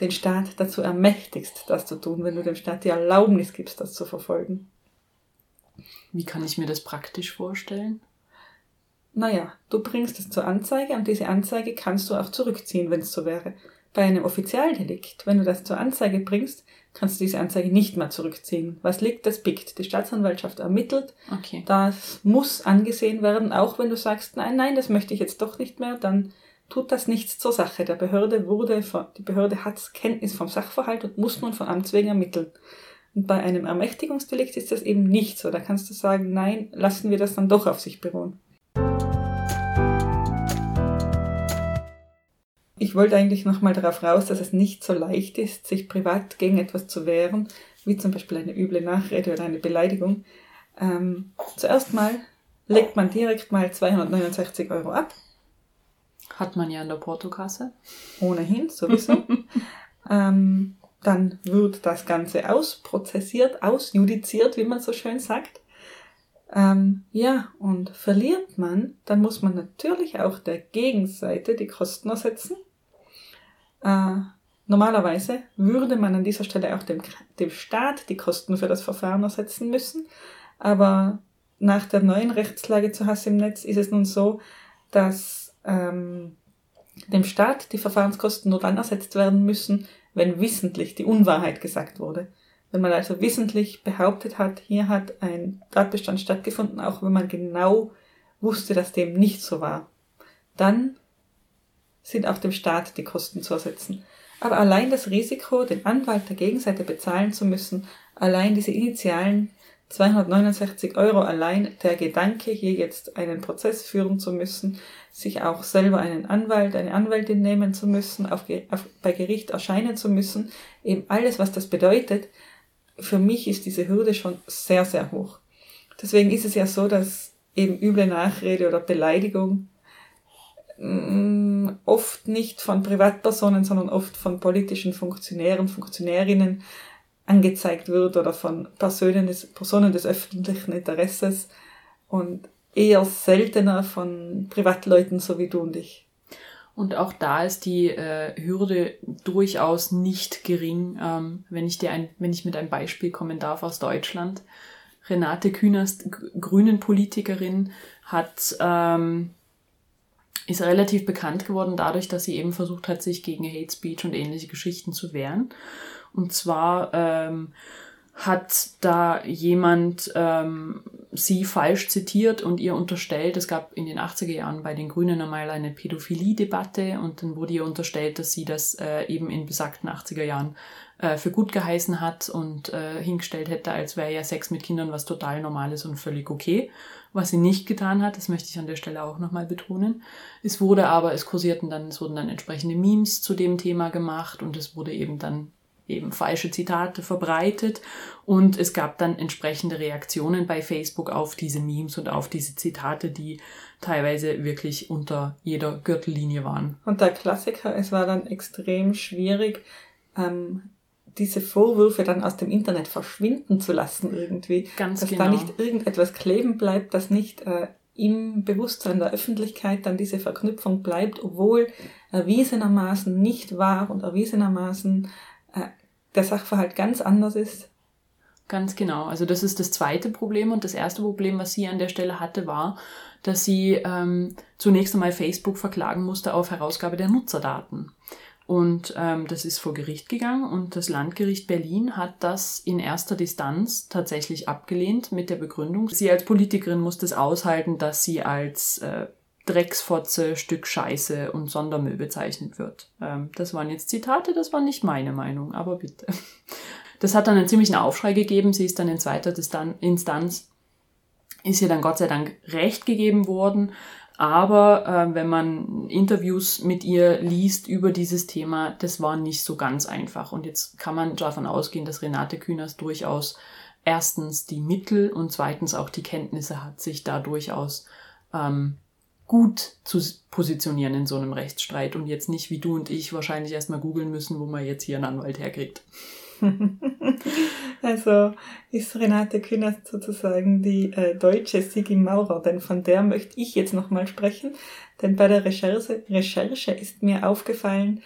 den Staat dazu ermächtigst, das zu tun, wenn du dem Staat die Erlaubnis gibst, das zu verfolgen. Wie kann ich mir das praktisch vorstellen? Naja, du bringst es zur Anzeige und diese Anzeige kannst du auch zurückziehen, wenn es so wäre. Bei einem Offizialdelikt, wenn du das zur Anzeige bringst, kannst du diese Anzeige nicht mehr zurückziehen. Was liegt, das biegt. Die Staatsanwaltschaft ermittelt. Okay. Das muss angesehen werden, auch wenn du sagst, nein, nein, das möchte ich jetzt doch nicht mehr, dann tut das nichts zur Sache. Der Behörde wurde, die Behörde hat Kenntnis vom Sachverhalt und muss nun von Amts wegen ermitteln. Und bei einem Ermächtigungsdelikt ist das eben nicht so. Da kannst du sagen, nein, lassen wir das dann doch auf sich beruhen. Ich wollte eigentlich nochmal darauf raus, dass es nicht so leicht ist, sich privat gegen etwas zu wehren, wie zum Beispiel eine üble Nachrede oder eine Beleidigung. Ähm, zuerst mal legt man direkt mal 269 Euro ab hat man ja in der Portokasse. Ohnehin, sowieso. ähm, dann wird das Ganze ausprozessiert, ausjudiziert, wie man so schön sagt. Ähm, ja, und verliert man, dann muss man natürlich auch der Gegenseite die Kosten ersetzen. Äh, normalerweise würde man an dieser Stelle auch dem, dem Staat die Kosten für das Verfahren ersetzen müssen. Aber nach der neuen Rechtslage zu Hass im Netz ist es nun so, dass ähm, dem Staat die Verfahrenskosten nur dann ersetzt werden müssen, wenn wissentlich die Unwahrheit gesagt wurde. Wenn man also wissentlich behauptet hat, hier hat ein Tatbestand stattgefunden, auch wenn man genau wusste, dass dem nicht so war, dann sind auch dem Staat die Kosten zu ersetzen. Aber allein das Risiko, den Anwalt der Gegenseite bezahlen zu müssen, allein diese initialen 269 Euro allein, der Gedanke, hier jetzt einen Prozess führen zu müssen, sich auch selber einen Anwalt, eine Anwältin nehmen zu müssen, auf, auf, bei Gericht erscheinen zu müssen, eben alles, was das bedeutet, für mich ist diese Hürde schon sehr, sehr hoch. Deswegen ist es ja so, dass eben üble Nachrede oder Beleidigung mm, oft nicht von Privatpersonen, sondern oft von politischen Funktionären, Funktionärinnen angezeigt wird oder von Personen des, Personen des öffentlichen Interesses und eher seltener von Privatleuten so wie du und ich. Und auch da ist die äh, Hürde durchaus nicht gering, ähm, wenn ich dir ein, wenn ich mit einem Beispiel kommen darf aus Deutschland. Renate Künast, Grünen Politikerin, hat ähm, ist relativ bekannt geworden dadurch, dass sie eben versucht hat, sich gegen Hate Speech und ähnliche Geschichten zu wehren. Und zwar ähm, hat da jemand ähm, sie falsch zitiert und ihr unterstellt, es gab in den 80er Jahren bei den Grünen einmal eine Pädophilie-Debatte und dann wurde ihr unterstellt, dass sie das äh, eben in besagten 80er Jahren äh, für gut geheißen hat und äh, hingestellt hätte, als wäre ja Sex mit Kindern was total Normales und völlig okay. Was sie nicht getan hat, das möchte ich an der Stelle auch nochmal betonen. Es wurde aber, es kursierten dann, es wurden dann entsprechende Memes zu dem Thema gemacht und es wurde eben dann eben falsche Zitate verbreitet und es gab dann entsprechende Reaktionen bei Facebook auf diese Memes und auf diese Zitate, die teilweise wirklich unter jeder Gürtellinie waren. Und der Klassiker, es war dann extrem schwierig, ähm, diese Vorwürfe dann aus dem Internet verschwinden zu lassen irgendwie. Ganz dass genau. da nicht irgendetwas kleben bleibt, dass nicht äh, im Bewusstsein der Öffentlichkeit dann diese Verknüpfung bleibt, obwohl erwiesenermaßen nicht wahr und erwiesenermaßen der Sachverhalt ganz anders ist. Ganz genau. Also das ist das zweite Problem und das erste Problem, was sie an der Stelle hatte, war, dass sie ähm, zunächst einmal Facebook verklagen musste auf Herausgabe der Nutzerdaten. Und ähm, das ist vor Gericht gegangen und das Landgericht Berlin hat das in erster Distanz tatsächlich abgelehnt mit der Begründung, sie als Politikerin muss das aushalten, dass sie als äh, Drecksfotze, Stück Scheiße und Sondermüll bezeichnet wird. Ähm, das waren jetzt Zitate, das war nicht meine Meinung, aber bitte. Das hat dann einen ziemlichen Aufschrei gegeben. Sie ist dann in zweiter Instanz, ist ihr dann Gott sei Dank Recht gegeben worden. Aber äh, wenn man Interviews mit ihr liest über dieses Thema, das war nicht so ganz einfach. Und jetzt kann man davon ausgehen, dass Renate Künast durchaus erstens die Mittel und zweitens auch die Kenntnisse hat, sich da durchaus ähm, gut zu positionieren in so einem Rechtsstreit und jetzt nicht wie du und ich wahrscheinlich erstmal googeln müssen, wo man jetzt hier einen Anwalt herkriegt. also ist Renate Künast sozusagen die äh, deutsche Sigi Maurer, denn von der möchte ich jetzt nochmal sprechen, denn bei der Recherche, Recherche ist mir aufgefallen,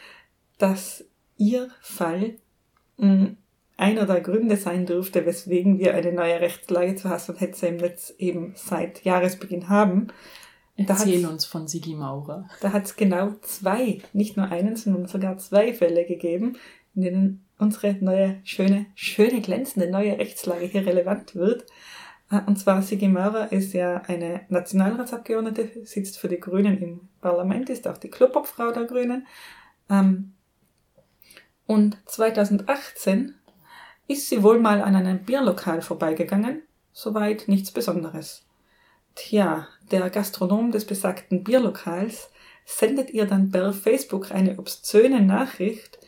dass ihr Fall mh, einer der Gründe sein dürfte, weswegen wir eine neue Rechtslage zu Hass und Hetze im Netz eben seit Jahresbeginn haben. Erzähl uns von Sigi Maurer. Da hat es genau zwei, nicht nur einen, sondern sogar zwei Fälle gegeben, in denen unsere neue, schöne, schöne, glänzende neue Rechtslage hier relevant wird. Äh, und zwar Sigi Maurer ist ja eine Nationalratsabgeordnete, sitzt für die Grünen im Parlament, ist auch die Klubobfrau der Grünen. Ähm, und 2018 ist sie wohl mal an einem Bierlokal vorbeigegangen, soweit nichts Besonderes. Tja, der Gastronom des besagten Bierlokals sendet ihr dann per Facebook eine obszöne Nachricht,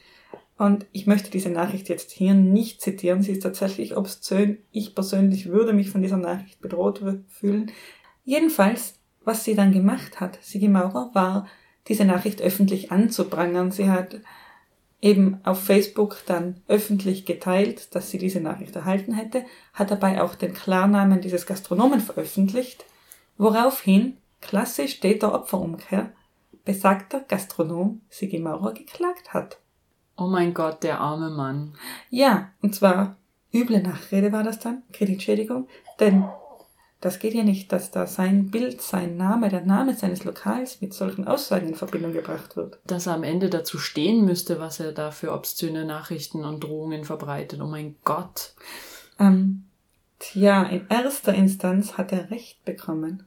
und ich möchte diese Nachricht jetzt hier nicht zitieren. Sie ist tatsächlich obszön. Ich persönlich würde mich von dieser Nachricht bedroht fühlen. Jedenfalls, was sie dann gemacht hat, Sigi Maurer, war, diese Nachricht öffentlich anzuprangern. Sie hat eben auf Facebook dann öffentlich geteilt, dass sie diese Nachricht erhalten hätte, hat dabei auch den Klarnamen dieses Gastronomen veröffentlicht, woraufhin, klassisch Täter Opferumkehr, besagter Gastronom Sigi Maurer geklagt hat. Oh mein Gott, der arme Mann. Ja, und zwar üble Nachrede war das dann, Kreditschädigung, denn das geht ja nicht, dass da sein Bild, sein Name, der Name seines Lokals mit solchen Aussagen in Verbindung gebracht wird. Dass er am Ende dazu stehen müsste, was er da für obszöne Nachrichten und Drohungen verbreitet. Oh mein Gott. Ähm, tja, in erster Instanz hat er Recht bekommen.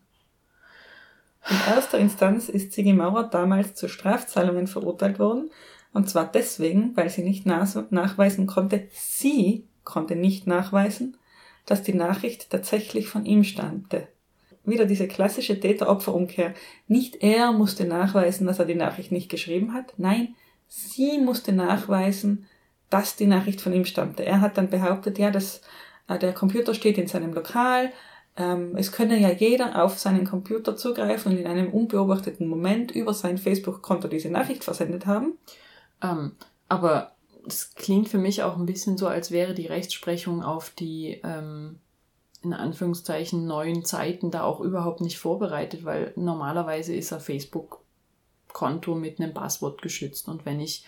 In erster Instanz ist Sigi Maurer damals zu Strafzahlungen verurteilt worden Und zwar deswegen, weil sie nicht nachweisen konnte, sie konnte nicht nachweisen, dass die Nachricht tatsächlich von ihm stammte. Wieder diese klassische Täter-Opfer-Umkehr. Nicht er musste nachweisen, dass er die Nachricht nicht geschrieben hat. Nein, sie musste nachweisen, dass die Nachricht von ihm stammte. Er hat dann behauptet, ja, dass äh, der Computer steht in seinem Lokal, ähm, es könne ja jeder auf seinen Computer zugreifen und in einem unbeobachteten Moment über sein Facebook-Konto diese Nachricht versendet haben. Ähm, aber es klingt für mich auch ein bisschen so, als wäre die Rechtsprechung auf die ähm, in Anführungszeichen neuen Zeiten da auch überhaupt nicht vorbereitet, weil normalerweise ist ein Facebook-Konto mit einem Passwort geschützt und wenn ich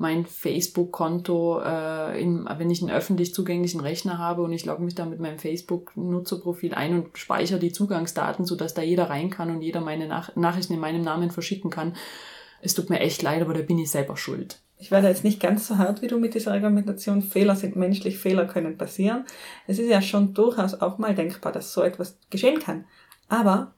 mein Facebook-Konto, äh, in, wenn ich einen öffentlich zugänglichen Rechner habe und ich logge mich da mit meinem Facebook-Nutzerprofil ein und speichere die Zugangsdaten, sodass da jeder rein kann und jeder meine Nach Nachrichten in meinem Namen verschicken kann. Es tut mir echt leid, aber da bin ich selber schuld. Ich werde jetzt nicht ganz so hart wie du mit dieser Argumentation. Fehler sind menschlich, Fehler können passieren. Es ist ja schon durchaus auch mal denkbar, dass so etwas geschehen kann. Aber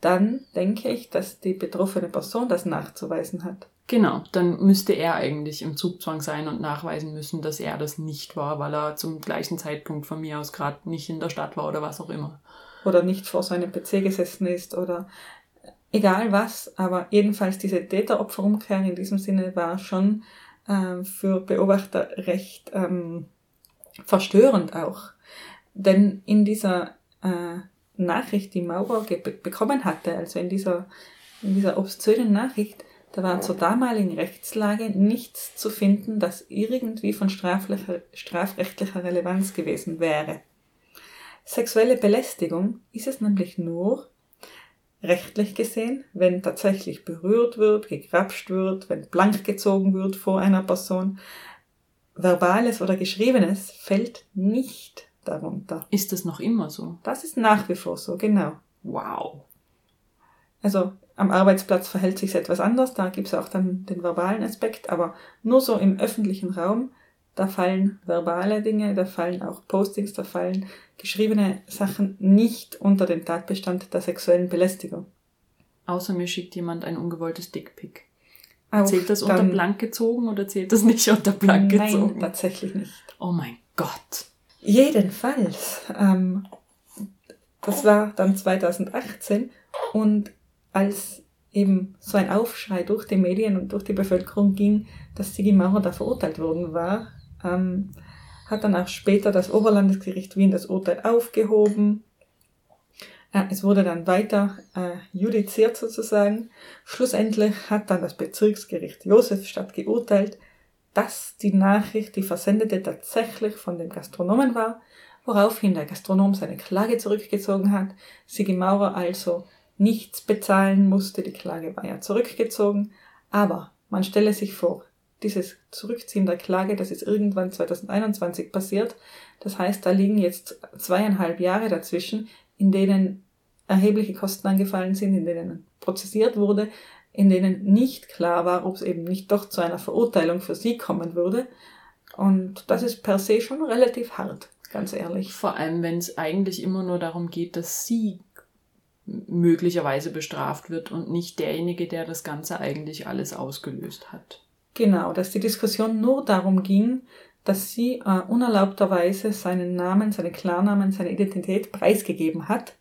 dann denke ich, dass die betroffene Person das nachzuweisen hat. Genau, dann müsste er eigentlich im Zugzwang sein und nachweisen müssen, dass er das nicht war, weil er zum gleichen Zeitpunkt von mir aus gerade nicht in der Stadt war oder was auch immer. Oder nicht vor seinem PC gesessen ist oder egal was, aber jedenfalls diese Täter-Opfer-Umkehr in diesem Sinne war schon äh, für Beobachter recht ähm, verstörend auch. Denn in dieser äh, Nachricht, die Maurer bekommen hatte, also in dieser, in dieser obszönen Nachricht, da war zur damaligen Rechtslage nichts zu finden, das irgendwie von strafrechtlicher Relevanz gewesen wäre. Sexuelle Belästigung ist es nämlich nur, rechtlich gesehen, wenn tatsächlich berührt wird, gegrapscht wird, wenn blank gezogen wird vor einer Person. Verbales oder Geschriebenes fällt nicht darunter. Ist das noch immer so? Das ist nach wie vor so, genau. Wow. Also am Arbeitsplatz verhält sich etwas anders, da gibt es auch dann den verbalen Aspekt, aber nur so im öffentlichen Raum, da fallen verbale Dinge, da fallen auch Postings, da fallen geschriebene Sachen nicht unter den Tatbestand der sexuellen Belästigung. Außer mir schickt jemand ein ungewolltes Dickpick. Auch zählt das unter blank gezogen oder zählt das nicht unter blank nein, gezogen? Nein, tatsächlich nicht. Oh mein Gott. Jedenfalls, ähm, das war dann 2018 und als eben so ein Aufschrei durch die Medien und durch die Bevölkerung ging, dass Sigi Maurer da verurteilt worden war, ähm, hat dann auch später das Oberlandesgericht Wien das Urteil aufgehoben. Äh, es wurde dann weiter äh, judiziert sozusagen. Schlussendlich hat dann das Bezirksgericht Josefstadt geurteilt, dass die Nachricht, die versendete, tatsächlich von dem Gastronomen war, woraufhin der Gastronom seine Klage zurückgezogen hat, Sigi Maurer also nichts bezahlen musste, die Klage war ja zurückgezogen, aber man stelle sich vor, dieses Zurückziehen der Klage, das ist irgendwann 2021 passiert. Das heißt, da liegen jetzt zweieinhalb Jahre dazwischen, in denen erhebliche Kosten angefallen sind, in denen prozessiert wurde, in denen nicht klar war, ob es eben nicht doch zu einer Verurteilung für sie kommen würde. Und das ist per se schon relativ hart, ganz ehrlich. Vor allem, wenn es eigentlich immer nur darum geht, dass sie möglicherweise bestraft wird und nicht derjenige, der das Ganze eigentlich alles ausgelöst hat. Genau, dass die Diskussion nur darum ging, dass sie äh, unerlaubterweise seinen Namen, seine Klarnamen, seine Identität preisgegeben hat.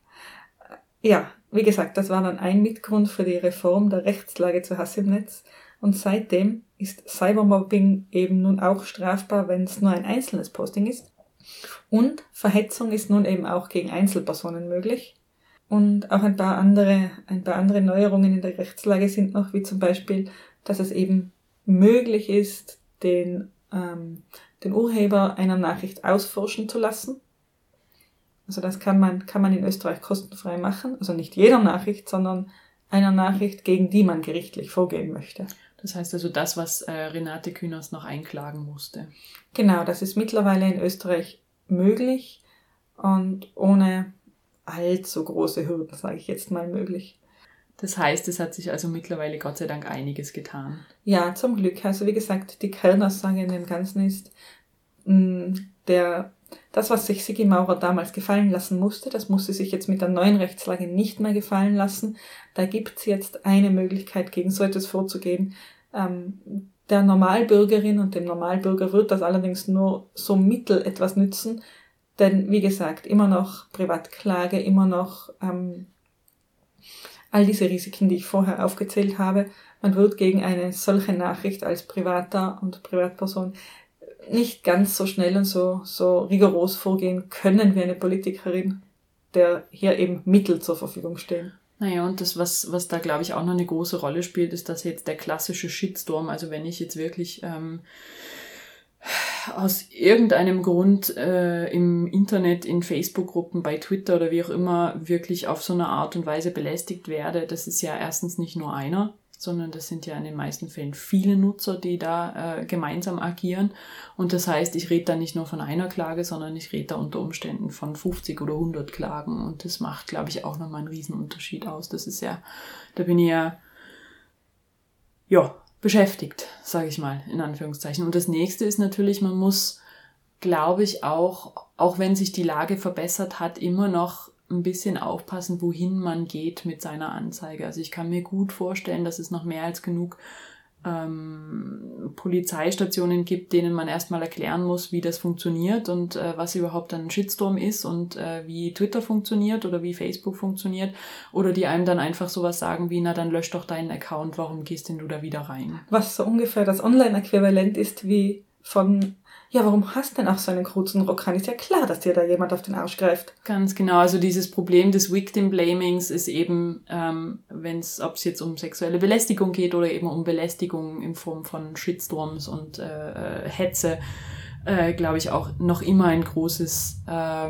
Ja, wie gesagt, das war dann ein Mitgrund für die Reform der Rechtslage zu Hass im Netz. Und seitdem ist Cybermobbing eben nun auch strafbar, wenn es nur ein einzelnes Posting ist. Und Verhetzung ist nun eben auch gegen Einzelpersonen möglich. Und auch ein paar andere, ein paar andere Neuerungen in der Rechtslage sind noch, wie zum Beispiel, dass es eben möglich ist, den, ähm, den Urheber einer Nachricht ausforschen zu lassen. Also das kann man, kann man in Österreich kostenfrei machen. Also nicht jeder Nachricht, sondern einer Nachricht, gegen die man gerichtlich vorgehen möchte. Das heißt also das, was äh, Renate Künast noch einklagen musste. Genau, das ist mittlerweile in Österreich möglich und ohne allzu große Hürden, sage ich jetzt mal, möglich. Das heißt, es hat sich also mittlerweile Gott sei Dank einiges getan. Ja, zum Glück. Also wie gesagt, die Kernaussage in dem Ganzen ist, mm, der, das, was sich Sigi Maurer damals gefallen lassen musste, das muss sie sich jetzt mit der neuen Rechtslage nicht mehr gefallen lassen. Da gibt's jetzt eine Möglichkeit, gegen so etwas vorzugehen. Ähm, Der Normalbürgerin und dem Normalbürger wird das allerdings nur so mittel etwas nützen, denn wie gesagt, immer noch Privatklage, immer noch ähm, all diese Risiken, die ich vorher aufgezählt habe. Man wird gegen eine solche Nachricht als Privater und Privatperson nicht ganz so schnell und so, so rigoros vorgehen können wie eine Politikerin, der hier eben Mittel zur Verfügung stehen. Naja, und das, was, was da, glaube ich, auch noch eine große Rolle spielt, ist, dass jetzt der klassische Shitstorm, also wenn ich jetzt wirklich ähm, aus irgendeinem Grund äh, im Internet, in Facebook-Gruppen, bei Twitter oder wie auch immer wirklich auf so eine Art und Weise belästigt werde, das ist ja erstens nicht nur einer, sondern das sind ja in den meisten Fällen viele Nutzer, die da äh, gemeinsam agieren. Und das heißt, ich rede da nicht nur von einer Klage, sondern ich rede da unter Umständen von 50 oder 100 Klagen. Und das macht, glaube ich, auch nochmal einen Riesenunterschied aus. Das ist ja, da bin ich ja, ja, beschäftigt, sage ich mal, in Anführungszeichen. Und das nächste ist natürlich, man muss, glaube ich, auch, auch wenn sich die Lage verbessert hat, immer noch ein bisschen aufpassen, wohin man geht mit seiner Anzeige. Also ich kann mir gut vorstellen, dass es noch mehr als genug ähm, Polizeistationen gibt, denen man erstmal erklären muss, wie das funktioniert und äh, was überhaupt ein Shitstorm ist und äh, wie Twitter funktioniert oder wie Facebook funktioniert oder die einem dann einfach sowas sagen wie, na dann lösch doch deinen Account, warum gehst denn du da wieder rein? Was so ungefähr das Online-Äquivalent ist wie von ja, warum hast du denn auch so einen kurzen Rock an? Ist ja klar, dass dir da jemand auf den Arsch greift. Ganz genau. Also dieses Problem des Victim Blamings ist eben, ähm, wenn es, ob es jetzt um sexuelle Belästigung geht oder eben um Belästigung in Form von Shitstorms und äh, äh Hetze, äh, glaube ich auch noch immer ein großes äh,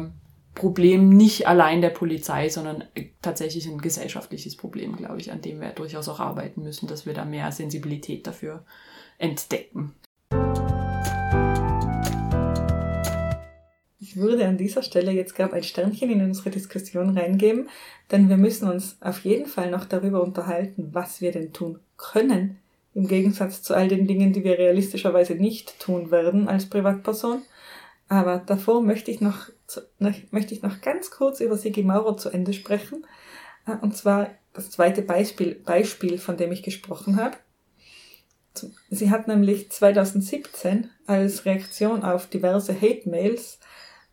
Problem, nicht allein der Polizei, sondern tatsächlich ein gesellschaftliches Problem, glaube ich, an dem wir durchaus auch arbeiten müssen, dass wir da mehr Sensibilität dafür entdecken. Ich würde an dieser Stelle jetzt gerade ein Sternchen in unsere Diskussion reingeben, denn wir müssen uns auf jeden Fall noch darüber unterhalten, was wir denn tun können, im Gegensatz zu all den Dingen, die wir realistischerweise nicht tun werden als Privatperson. Aber davor möchte ich noch, möchte ich noch ganz kurz über Sigi Maurer zu Ende sprechen. Äh, und zwar das zweite Beispiel, Beispiel, von dem ich gesprochen habe. Sie hat nämlich 2017 als Reaktion auf diverse Hate-Mails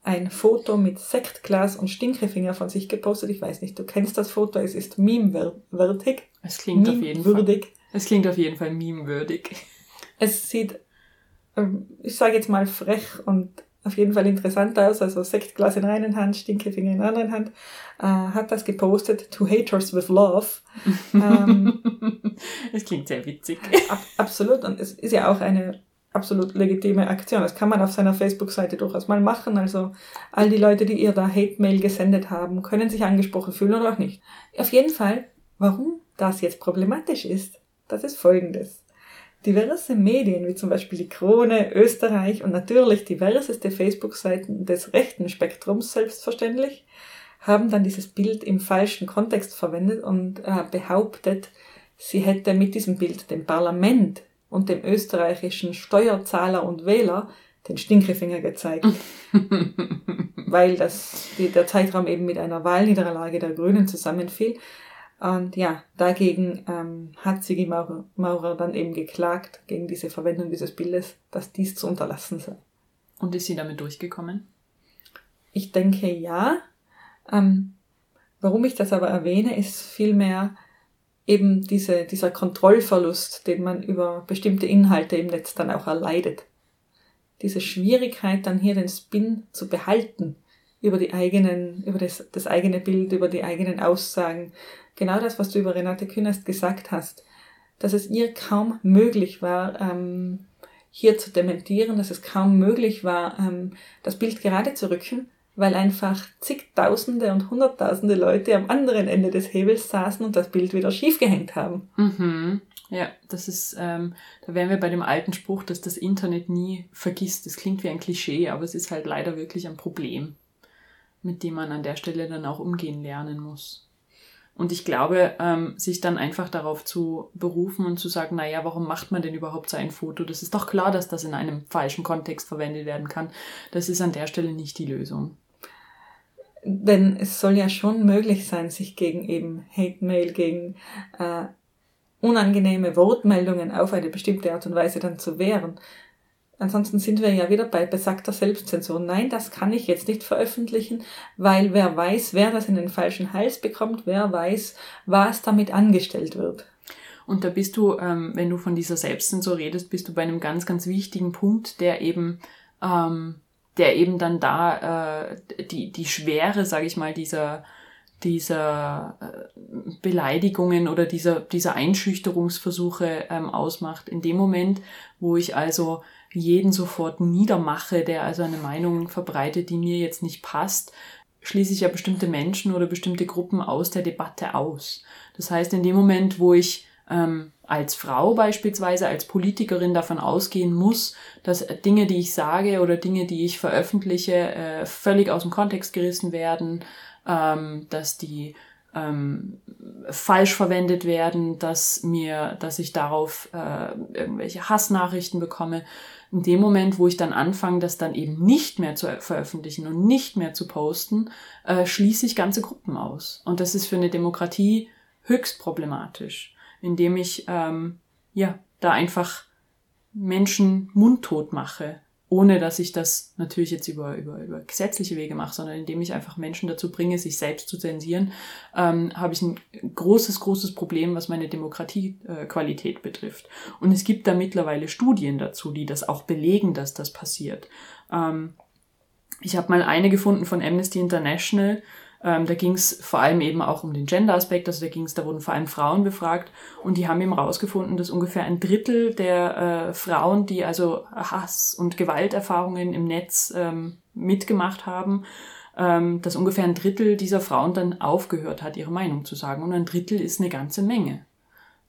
ein Foto mit Sektglas und Stinkefinger von sich gepostet. Ich weiß nicht, du kennst das Foto, es ist meme-würdig. Es klingt meme auf jeden Fall. Es klingt auf jeden Fall meme-würdig. Es sieht, ähm, ich sage jetzt mal frech und auf jeden Fall interessant aus. Also Sektglas in einer Hand, Stinkefinger in der anderen Hand. Äh, hat das gepostet, to haters with love. ähm, es klingt sehr witzig. Ab, absolut. Und es ist ja auch eine absolut legitime Aktion. Das kann man auf seiner Facebook-Seite durchaus mal machen. Also all die Leute, die ihr da Hate-Mail gesendet haben, können sich angesprochen fühlen oder auch nicht. Auf jeden Fall, warum das jetzt problematisch ist, das ist folgendes. Diverse Medien, wie zum Beispiel die Krone, Österreich und natürlich diverseste Facebook-Seiten des rechten Spektrums selbstverständlich, haben dann dieses Bild im falschen Kontext verwendet und äh, behauptet, sie hätte mit diesem Bild dem Parlament und dem österreichischen Steuerzahler und Wähler den Stinkefinger gezeigt, weil das, die, der Zeitraum eben mit einer Wahlniederlage der Grünen zusammenfiel. Und ja, dagegen ähm, hat Sigi Maurer, Maurer dann eben geklagt, gegen diese Verwendung dieses Bildes, dass dies zu unterlassen sei. Und ist sie damit durchgekommen? Ich denke ja. Ähm, warum ich das aber erwähne, ist vielmehr, eben diese, dieser Kontrollverlust, den man über bestimmte Inhalte im Netz dann auch erleidet. Diese Schwierigkeit, dann hier den Spin zu behalten über die eigenen, über das, das eigene Bild, über die eigenen Aussagen. Genau das, was du über Renate Künast gesagt hast, dass es ihr kaum möglich war, ähm, hier zu dementieren, dass es kaum möglich war, ähm, das Bild gerade zu rücken, weil einfach zigtausende und hunderttausende Leute am anderen Ende des Hebels saßen und das Bild wieder schief gehängt haben. Mhm. Ja, das ist, ähm, da wären wir bei dem alten Spruch, dass das Internet nie vergisst. Das klingt wie ein Klischee, aber es ist halt leider wirklich ein Problem, mit dem man an der Stelle dann auch umgehen lernen muss. Und ich glaube, ähm, sich dann einfach darauf zu berufen und zu sagen, naja, warum macht man denn überhaupt so ein Foto? Das ist doch klar, dass das in einem falschen Kontext verwendet werden kann. Das ist an der Stelle nicht die Lösung. Denn es soll ja schon möglich sein, sich gegen eben Hate Mail, gegen äh, unangenehme Wortmeldungen auf eine bestimmte Art und Weise dann zu wehren. Ansonsten sind wir ja wieder bei besagter Selbstzensur. Nein, das kann ich jetzt nicht veröffentlichen, weil wer weiß, wer das in den falschen Hals bekommt, wer weiß, was damit angestellt wird. Und da bist du, ähm, wenn du von dieser Selbstzensur redest, bist du bei einem ganz, ganz wichtigen Punkt, der eben, ähm, der eben dann da äh, die, die Schwere, sage ich mal, dieser dieser äh, Beleidigungen oder dieser, dieser Einschüchterungsversuche ähm, ausmacht. In dem Moment, wo ich also jeden sofort niedermache, der also eine Meinung verbreitet, die mir jetzt nicht passt, schließe ich ja bestimmte Menschen oder bestimmte Gruppen aus der Debatte aus. Das heißt, in dem Moment, wo ich ähm, als Frau beispielsweise, als Politikerin davon ausgehen muss, dass Dinge, die ich sage oder Dinge, die ich veröffentliche, äh, völlig aus dem Kontext gerissen werden, ähm, dass die ähm, falsch verwendet werden, dass mir, dass ich darauf äh, irgendwelche Hassnachrichten bekomme. In dem Moment, wo ich dann anfange, das dann eben nicht mehr zu veröffentlichen und nicht mehr zu posten, äh, schließe ich ganze Gruppen aus. Und das ist für eine Demokratie höchst problematisch, indem ich ähm, ja da einfach Menschen mundtot mache ohne dass ich das natürlich jetzt über, über, über gesetzliche Wege mache, sondern indem ich einfach Menschen dazu bringe, sich selbst zu zensieren, ähm, habe ich ein großes, großes Problem, was meine Demokratiequalität äh, betrifft. Und es gibt da mittlerweile Studien dazu, die das auch belegen, dass das passiert. Ähm, ich habe mal eine gefunden von Amnesty International, ähm, da ging es vor allem eben auch um den Gender-Aspekt, also da ging es, da wurden vor allem Frauen befragt und die haben eben rausgefunden, dass ungefähr ein Drittel der äh, Frauen, die also Hass- und Gewalterfahrungen im Netz ähm, mitgemacht haben, ähm, dass ungefähr ein Drittel dieser Frauen dann aufgehört hat, ihre Meinung zu sagen. Und ein Drittel ist eine ganze Menge.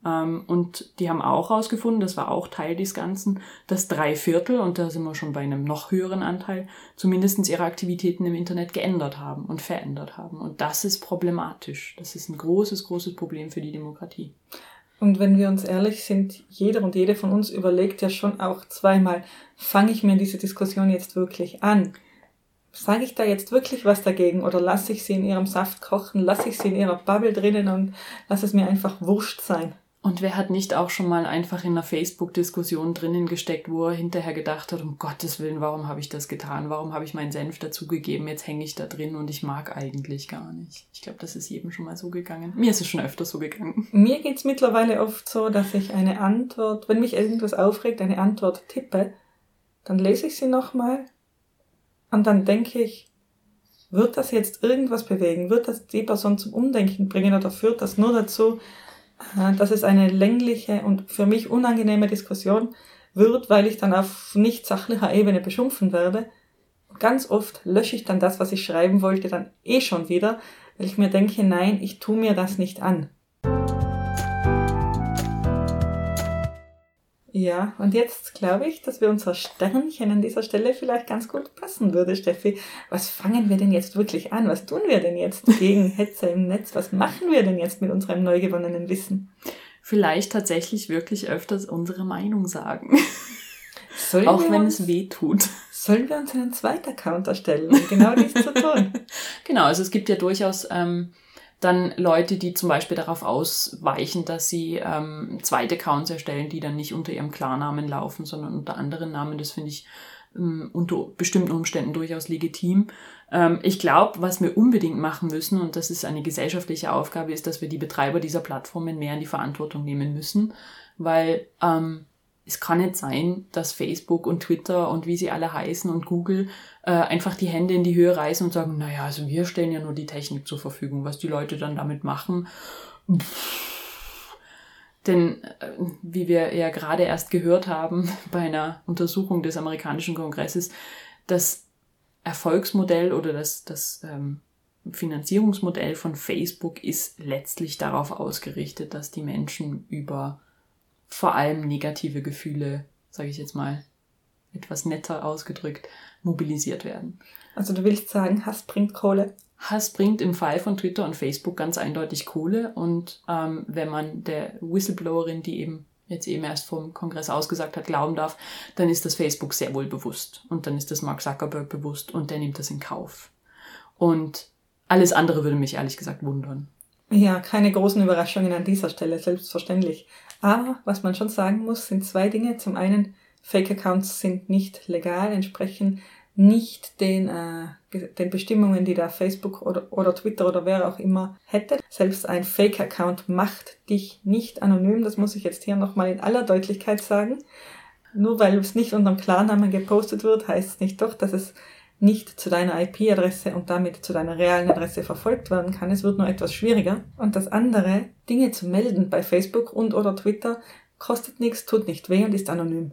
Ähm, und die haben auch herausgefunden, das war auch Teil des Ganzen, dass drei Viertel, und da sind wir schon bei einem noch höheren Anteil, zumindest ihre Aktivitäten im Internet geändert haben und verändert haben. Und das ist problematisch. Das ist ein großes, großes Problem für die Demokratie. Und wenn wir uns ehrlich sind, jeder und jede von uns überlegt ja schon auch zweimal, fange ich mir diese Diskussion jetzt wirklich an? Sage ich da jetzt wirklich was dagegen oder lasse ich sie in ihrem Saft kochen, lasse ich sie in ihrer Bubble drinnen und lasse es mir einfach wurscht sein? Und wer hat nicht auch schon mal einfach in einer Facebook-Diskussion drinnen gesteckt, wo er hinterher gedacht hat, um Gottes Willen, warum habe ich das getan? Warum habe ich meinen Senf dazugegeben? Jetzt hänge ich da drin und ich mag eigentlich gar nicht. Ich glaube, das ist jedem schon mal so gegangen. Mir ist es schon öfter so gegangen. Mir geht es mittlerweile oft so, dass ich eine Antwort, wenn mich irgendwas aufregt, eine Antwort tippe, dann lese ich sie nochmal und dann denke ich, wird das jetzt irgendwas bewegen? Wird das die Person zum Umdenken bringen oder führt das nur dazu, dass es eine längliche und für mich unangenehme Diskussion wird, weil ich dann auf nicht sachlicher Ebene beschimpfen werde. Ganz oft lösche ich dann das, was ich schreiben wollte, dann eh schon wieder, weil ich mir denke, nein, ich tu mir das nicht an. Ja, und jetzt glaube ich, dass wir unser Sternchen an dieser Stelle vielleicht ganz gut passen würde, Steffi. Was fangen wir denn jetzt wirklich an? Was tun wir denn jetzt gegen Hetze im Netz? Was machen wir denn jetzt mit unserem neu gewonnenen Wissen? Vielleicht tatsächlich wirklich öfters unsere Meinung sagen. Sollen Auch wenn uns, es weh tut. Sollen wir uns einen zweiten Account erstellen, um genau dies zu tun? Genau, also es gibt ja durchaus ähm, dann Leute, die zum Beispiel darauf ausweichen, dass sie ähm, zweite Accounts erstellen, die dann nicht unter ihrem Klarnamen laufen, sondern unter anderen Namen. Das finde ich ähm, unter bestimmten Umständen durchaus legitim. Ähm, ich glaube, was wir unbedingt machen müssen, und das ist eine gesellschaftliche Aufgabe, ist, dass wir die Betreiber dieser Plattformen mehr in die Verantwortung nehmen müssen, weil ähm, es kann nicht sein, dass Facebook und Twitter und wie sie alle heißen und Google äh, einfach die Hände in die Höhe reißen und sagen, naja, also wir stellen ja nur die Technik zur Verfügung, was die Leute dann damit machen. Denn äh, wie wir ja gerade erst gehört haben bei einer Untersuchung des amerikanischen Kongresses, das Erfolgsmodell oder das, das ähm, Finanzierungsmodell von Facebook ist letztlich darauf ausgerichtet, dass die Menschen über vor allem negative Gefühle, sage ich jetzt mal, etwas netter ausgedrückt, mobilisiert werden. Also du willst sagen, Hass bringt Kohle? Hass bringt im Fall von Twitter und Facebook ganz eindeutig Kohle und ähm, wenn man der Whistleblowerin, die eben jetzt eben erst vom Kongress ausgesagt hat, glauben darf, dann ist das Facebook sehr wohl bewusst und dann ist das Mark Zuckerberg bewusst und der nimmt das in Kauf. Und alles andere würde mich ehrlich gesagt wundern. Ja, keine großen Überraschungen an dieser Stelle, selbstverständlich. Aber was man schon sagen muss, sind zwei Dinge. Zum einen, Fake-Accounts sind nicht legal, entsprechen nicht den, äh, den Bestimmungen, die da Facebook oder, oder Twitter oder wer auch immer hätte. Selbst ein Fake-Account macht dich nicht anonym, das muss ich jetzt hier nochmal in aller Deutlichkeit sagen. Nur weil es nicht unter dem Klarnamen gepostet wird, heißt es nicht doch, dass es nicht zu deiner IP-Adresse und damit zu deiner realen Adresse verfolgt werden kann. Es wird nur etwas schwieriger. Und das andere, Dinge zu melden bei Facebook und oder Twitter, kostet nichts, tut nicht weh und ist anonym.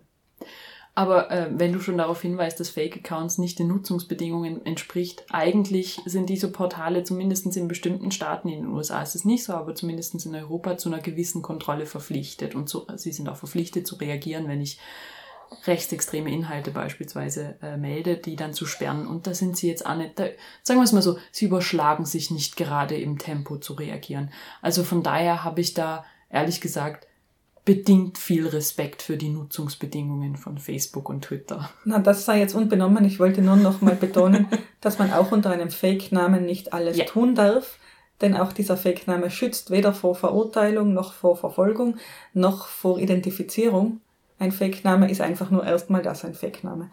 Aber äh, wenn du schon darauf hinweist, dass Fake-Accounts nicht den Nutzungsbedingungen entspricht, eigentlich sind diese Portale zumindest in bestimmten Staaten, in den USA ist es nicht so, aber zumindest in Europa zu einer gewissen Kontrolle verpflichtet. Und so, sie sind auch verpflichtet zu reagieren, wenn ich rechtsextreme Inhalte beispielsweise äh, melde, die dann zu sperren. Und da sind sie jetzt auch nicht, da, sagen wir es mal so, sie überschlagen sich nicht gerade im Tempo zu reagieren. Also von daher habe ich da ehrlich gesagt bedingt viel Respekt für die Nutzungsbedingungen von Facebook und Twitter. Na, das sei jetzt unbenommen. Ich wollte nur noch mal betonen, dass man auch unter einem Fake-Namen nicht alles ja. tun darf. Denn auch dieser Fake-Name schützt weder vor Verurteilung noch vor Verfolgung noch vor Identifizierung. Ein Fake-Name ist einfach nur erstmal das, ein Fake-Name.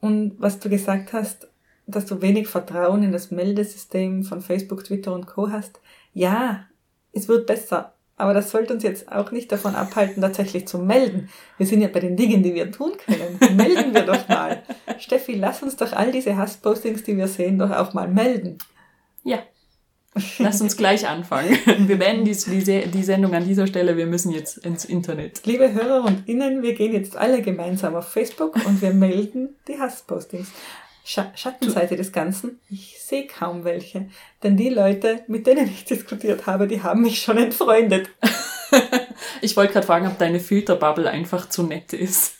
Und was du gesagt hast, dass du wenig Vertrauen in das Meldesystem von Facebook, Twitter und Co. hast. Ja, es wird besser. Aber das sollte uns jetzt auch nicht davon abhalten, tatsächlich zu melden. Wir sind ja bei den Dingen, die wir tun können. Melden wir doch mal. Steffi, lass uns doch all diese Hasspostings, die wir sehen, doch auch mal melden. Ja. Lass uns gleich anfangen. Wir beenden die, die, die Sendung an dieser Stelle. Wir müssen jetzt ins Internet. Liebe Hörer und Innen, wir gehen jetzt alle gemeinsam auf Facebook und wir melden die Hasspostings. Schattenseite des Ganzen, ich sehe kaum welche. Denn die Leute, mit denen ich diskutiert habe, die haben mich schon entfreundet. ich wollte gerade fragen, ob deine Filterbubble einfach zu nett ist.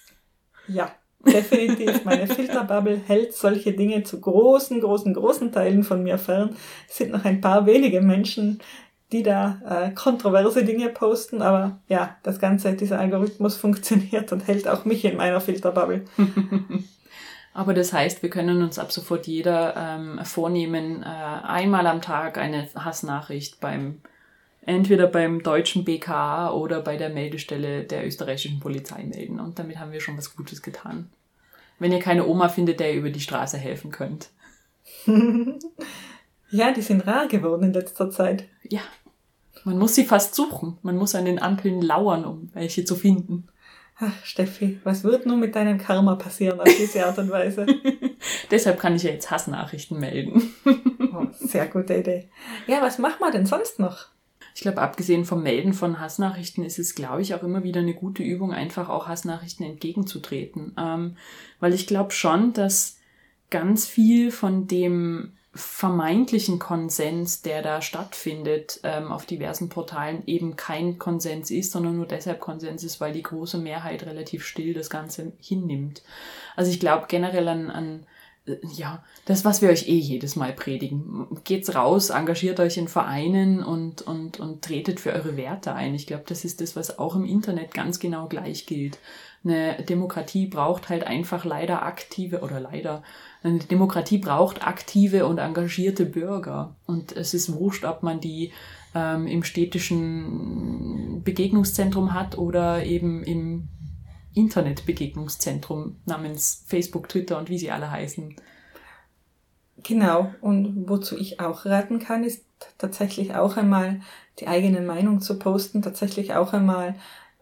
Ja, definitiv. Meine Filterbubble hält solche Dinge zu großen, großen, großen Teilen von mir fern. Es sind noch ein paar wenige Menschen, die da äh, kontroverse Dinge posten, aber ja, das Ganze, dieser Algorithmus funktioniert und hält auch mich in meiner Filterbubble. Aber das heißt, wir können uns ab sofort jeder ähm, vornehmen, äh, einmal am Tag eine Hassnachricht beim entweder beim deutschen BKA oder bei der Meldestelle der österreichischen Polizei melden. Und damit haben wir schon was Gutes getan. Wenn ihr keine Oma findet, der ihr über die Straße helfen könnt. ja, die sind rar geworden in letzter Zeit. Ja. Man muss sie fast suchen. Man muss an den Ampeln lauern, um welche zu finden. Ach, Steffi, was wird nun mit deinem Karma passieren auf diese Art und Weise? Deshalb kann ich ja jetzt Hassnachrichten melden. oh, sehr gute Idee. Ja, was machen wir denn sonst noch? Ich glaube, abgesehen vom Melden von Hassnachrichten ist es, glaube ich, auch immer wieder eine gute Übung, einfach auch Hassnachrichten entgegenzutreten. Ähm, weil ich glaube schon, dass ganz viel von dem vermeintlichen Konsens, der da stattfindet ähm, auf diversen Portalen, eben kein Konsens ist, sondern nur deshalb Konsens ist, weil die große Mehrheit relativ still das Ganze hinnimmt. Also ich glaube generell an, an ja, das, was wir euch eh jedes Mal predigen. Geht's raus, engagiert euch in Vereinen und, und, und tretet für eure Werte ein. Ich glaube, das ist das, was auch im Internet ganz genau gleich gilt. Eine Demokratie braucht halt einfach leider aktive oder leider eine Demokratie braucht aktive und engagierte Bürger. Und es ist wurscht, ob man die ähm, im städtischen Begegnungszentrum hat oder eben im Internetbegegnungszentrum namens Facebook, Twitter und wie sie alle heißen. Genau, und wozu ich auch raten kann, ist tatsächlich auch einmal die eigene Meinung zu posten, tatsächlich auch einmal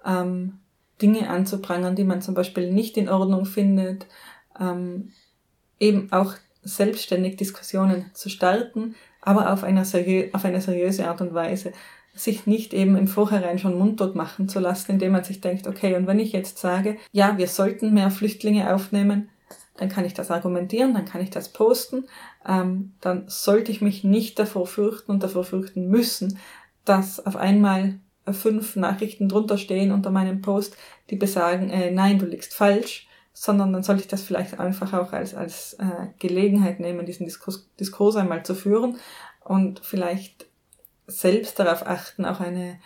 ähm, Dinge anzuprangern, die man zum Beispiel nicht in Ordnung findet, ähm, eben auch selbstständig Diskussionen zu starten, aber auf, einer auf eine seriöse Art und Weise. Sich nicht eben im Vorhinein schon mundtot machen zu lassen, indem man sich denkt, okay, und wenn ich jetzt sage, ja, wir sollten mehr Flüchtlinge aufnehmen, dann kann ich das argumentieren, dann kann ich das posten, ähm, dann sollte ich mich nicht davor fürchten und davor fürchten müssen, dass auf einmal fünf Nachrichten drunter stehen unter meinem Post, die besagen, äh, nein, du liegst falsch, sondern dann sollte ich das vielleicht einfach auch als, als äh, Gelegenheit nehmen, diesen Diskurs, Diskurs einmal zu führen und vielleicht selbst darauf achten, auch eine,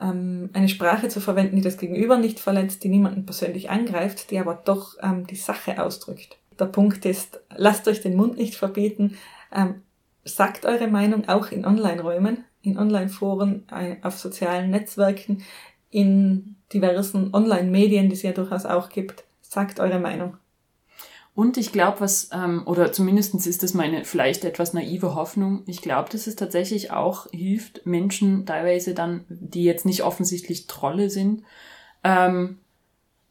ähm, eine Sprache zu verwenden, die das Gegenüber nicht verletzt, die niemanden persönlich angreift, die aber doch ähm, die Sache ausdrückt. Der Punkt ist, lasst euch den Mund nicht verbieten, ähm, sagt eure Meinung auch in Online-Räumen. in Online-Foren, äh, auf sozialen Netzwerken, in diversen Online-Medien, die es ja durchaus auch gibt. Sagt eure Meinung. Und ich glaube, was, ähm, oder zumindestens ist das meine vielleicht etwas naive Hoffnung, ich glaube, dass es tatsächlich auch hilft, Menschen teilweise dann, die jetzt nicht offensichtlich Trolle sind, ähm,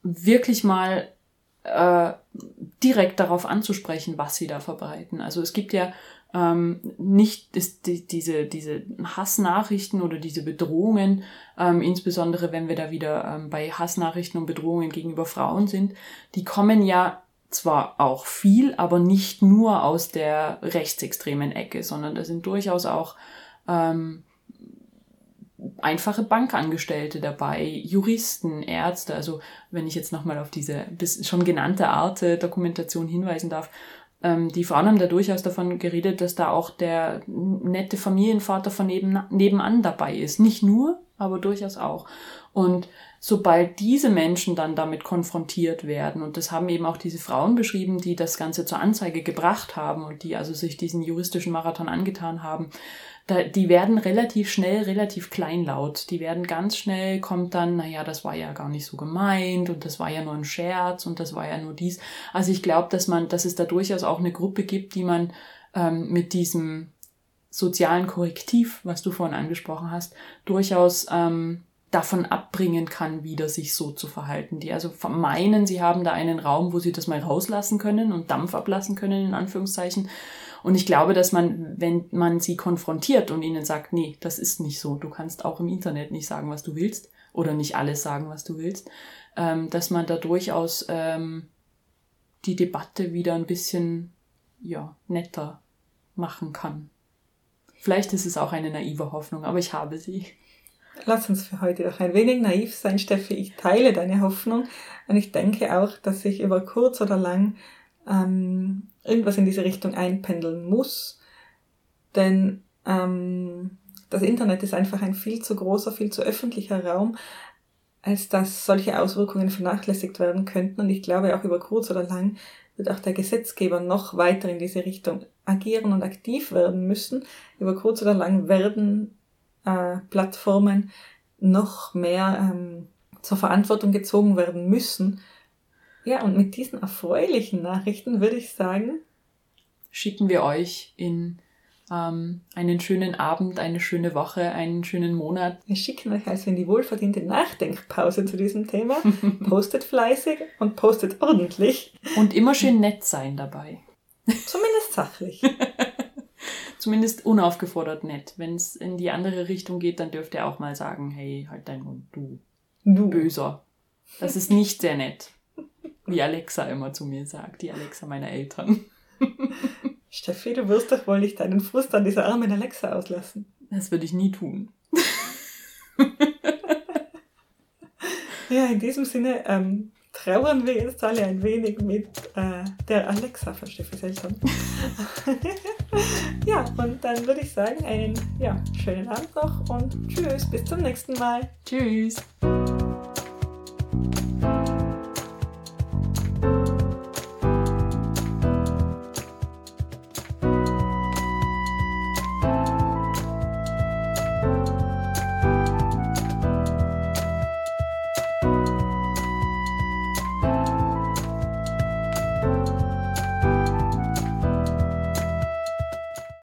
wirklich mal äh, direkt darauf anzusprechen, was sie da verbreiten. Also es gibt ja ähm, nicht ist die, diese, diese Hassnachrichten oder diese Bedrohungen, ähm, insbesondere wenn wir da wieder ähm, bei Hassnachrichten und Bedrohungen gegenüber Frauen sind, die kommen ja zwar auch viel, aber nicht nur aus der rechtsextremen Ecke, sondern da sind durchaus auch ähm, einfache Bankangestellte dabei, Juristen, Ärzte. Also wenn ich jetzt nochmal auf diese bis schon genannte Art Dokumentation hinweisen darf, ähm, die Frauen haben da durchaus davon geredet, dass da auch der nette Familienvater von neben, nebenan dabei ist. Nicht nur, aber durchaus auch. Und sobald diese Menschen dann damit konfrontiert werden, und das haben eben auch diese Frauen beschrieben, die das Ganze zur Anzeige gebracht haben und die also sich diesen juristischen Marathon angetan haben, da, die werden relativ schnell relativ kleinlaut. Die werden ganz schnell, kommt dann, naja, das war ja gar nicht so gemeint und das war ja nur ein Scherz und das war ja nur dies. Also ich glaube, dass man, dass es da durchaus auch eine Gruppe gibt, die man ähm, mit diesem sozialen Korrektiv, was du vorhin angesprochen hast, durchaus ähm, davon abbringen kann, wieder sich so zu verhalten. Die also meinen, sie haben da einen Raum, wo sie das mal rauslassen können und Dampf ablassen können, in Anführungszeichen. Und ich glaube, dass man, wenn man sie konfrontiert und ihnen sagt, nee, das ist nicht so, du kannst auch im Internet nicht sagen, was du willst oder nicht alles sagen, was du willst, ähm, dass man da durchaus ähm, die Debatte wieder ein bisschen ja, netter machen kann. Vielleicht ist es auch eine naive Hoffnung, aber ich habe sie. Lass uns für heute doch ein wenig naiv sein, Steffi. Ich teile deine Hoffnung und ich denke auch, dass sich über kurz oder lang ähm, irgendwas in diese Richtung einpendeln muss. Denn ähm, das Internet ist einfach ein viel zu großer, viel zu öffentlicher Raum, als dass solche Auswirkungen vernachlässigt werden könnten. Und ich glaube, auch über kurz oder lang wird auch der Gesetzgeber noch weiter in diese Richtung agieren und aktiv werden müssen. Über kurz oder lang werden äh, Plattformen noch mehr ähm, zur Verantwortung gezogen werden müssen. Ja, und mit diesen erfreulichen Nachrichten würde ich sagen, schicken wir euch in ähm, einen schönen Abend, eine schöne Woche, einen schönen Monat. Wir schicken euch also in die wohlverdiente Nachdenkpause zu diesem Thema. postet fleißig und postet ordentlich. Und immer schön nett sein dabei. Zumindest sachlich. Zumindest unaufgefordert nett. Wenn es in die andere Richtung geht, dann dürft ihr auch mal sagen, hey, halt dein Mund, du. Du. Böser. Das ist nicht sehr nett. Wie Alexa immer zu mir sagt, die Alexa meiner Eltern. Steffi, du wirst doch wohl nicht deinen Frust an dieser armen Alexa auslassen. Das würde ich nie tun. ja, in diesem Sinne ähm, trauern wir jetzt alle ein wenig mit äh, der Alexa von Steffi Eltern. ja, und dann würde ich sagen, einen ja, schönen Abend noch und tschüss, bis zum nächsten Mal. Tschüss.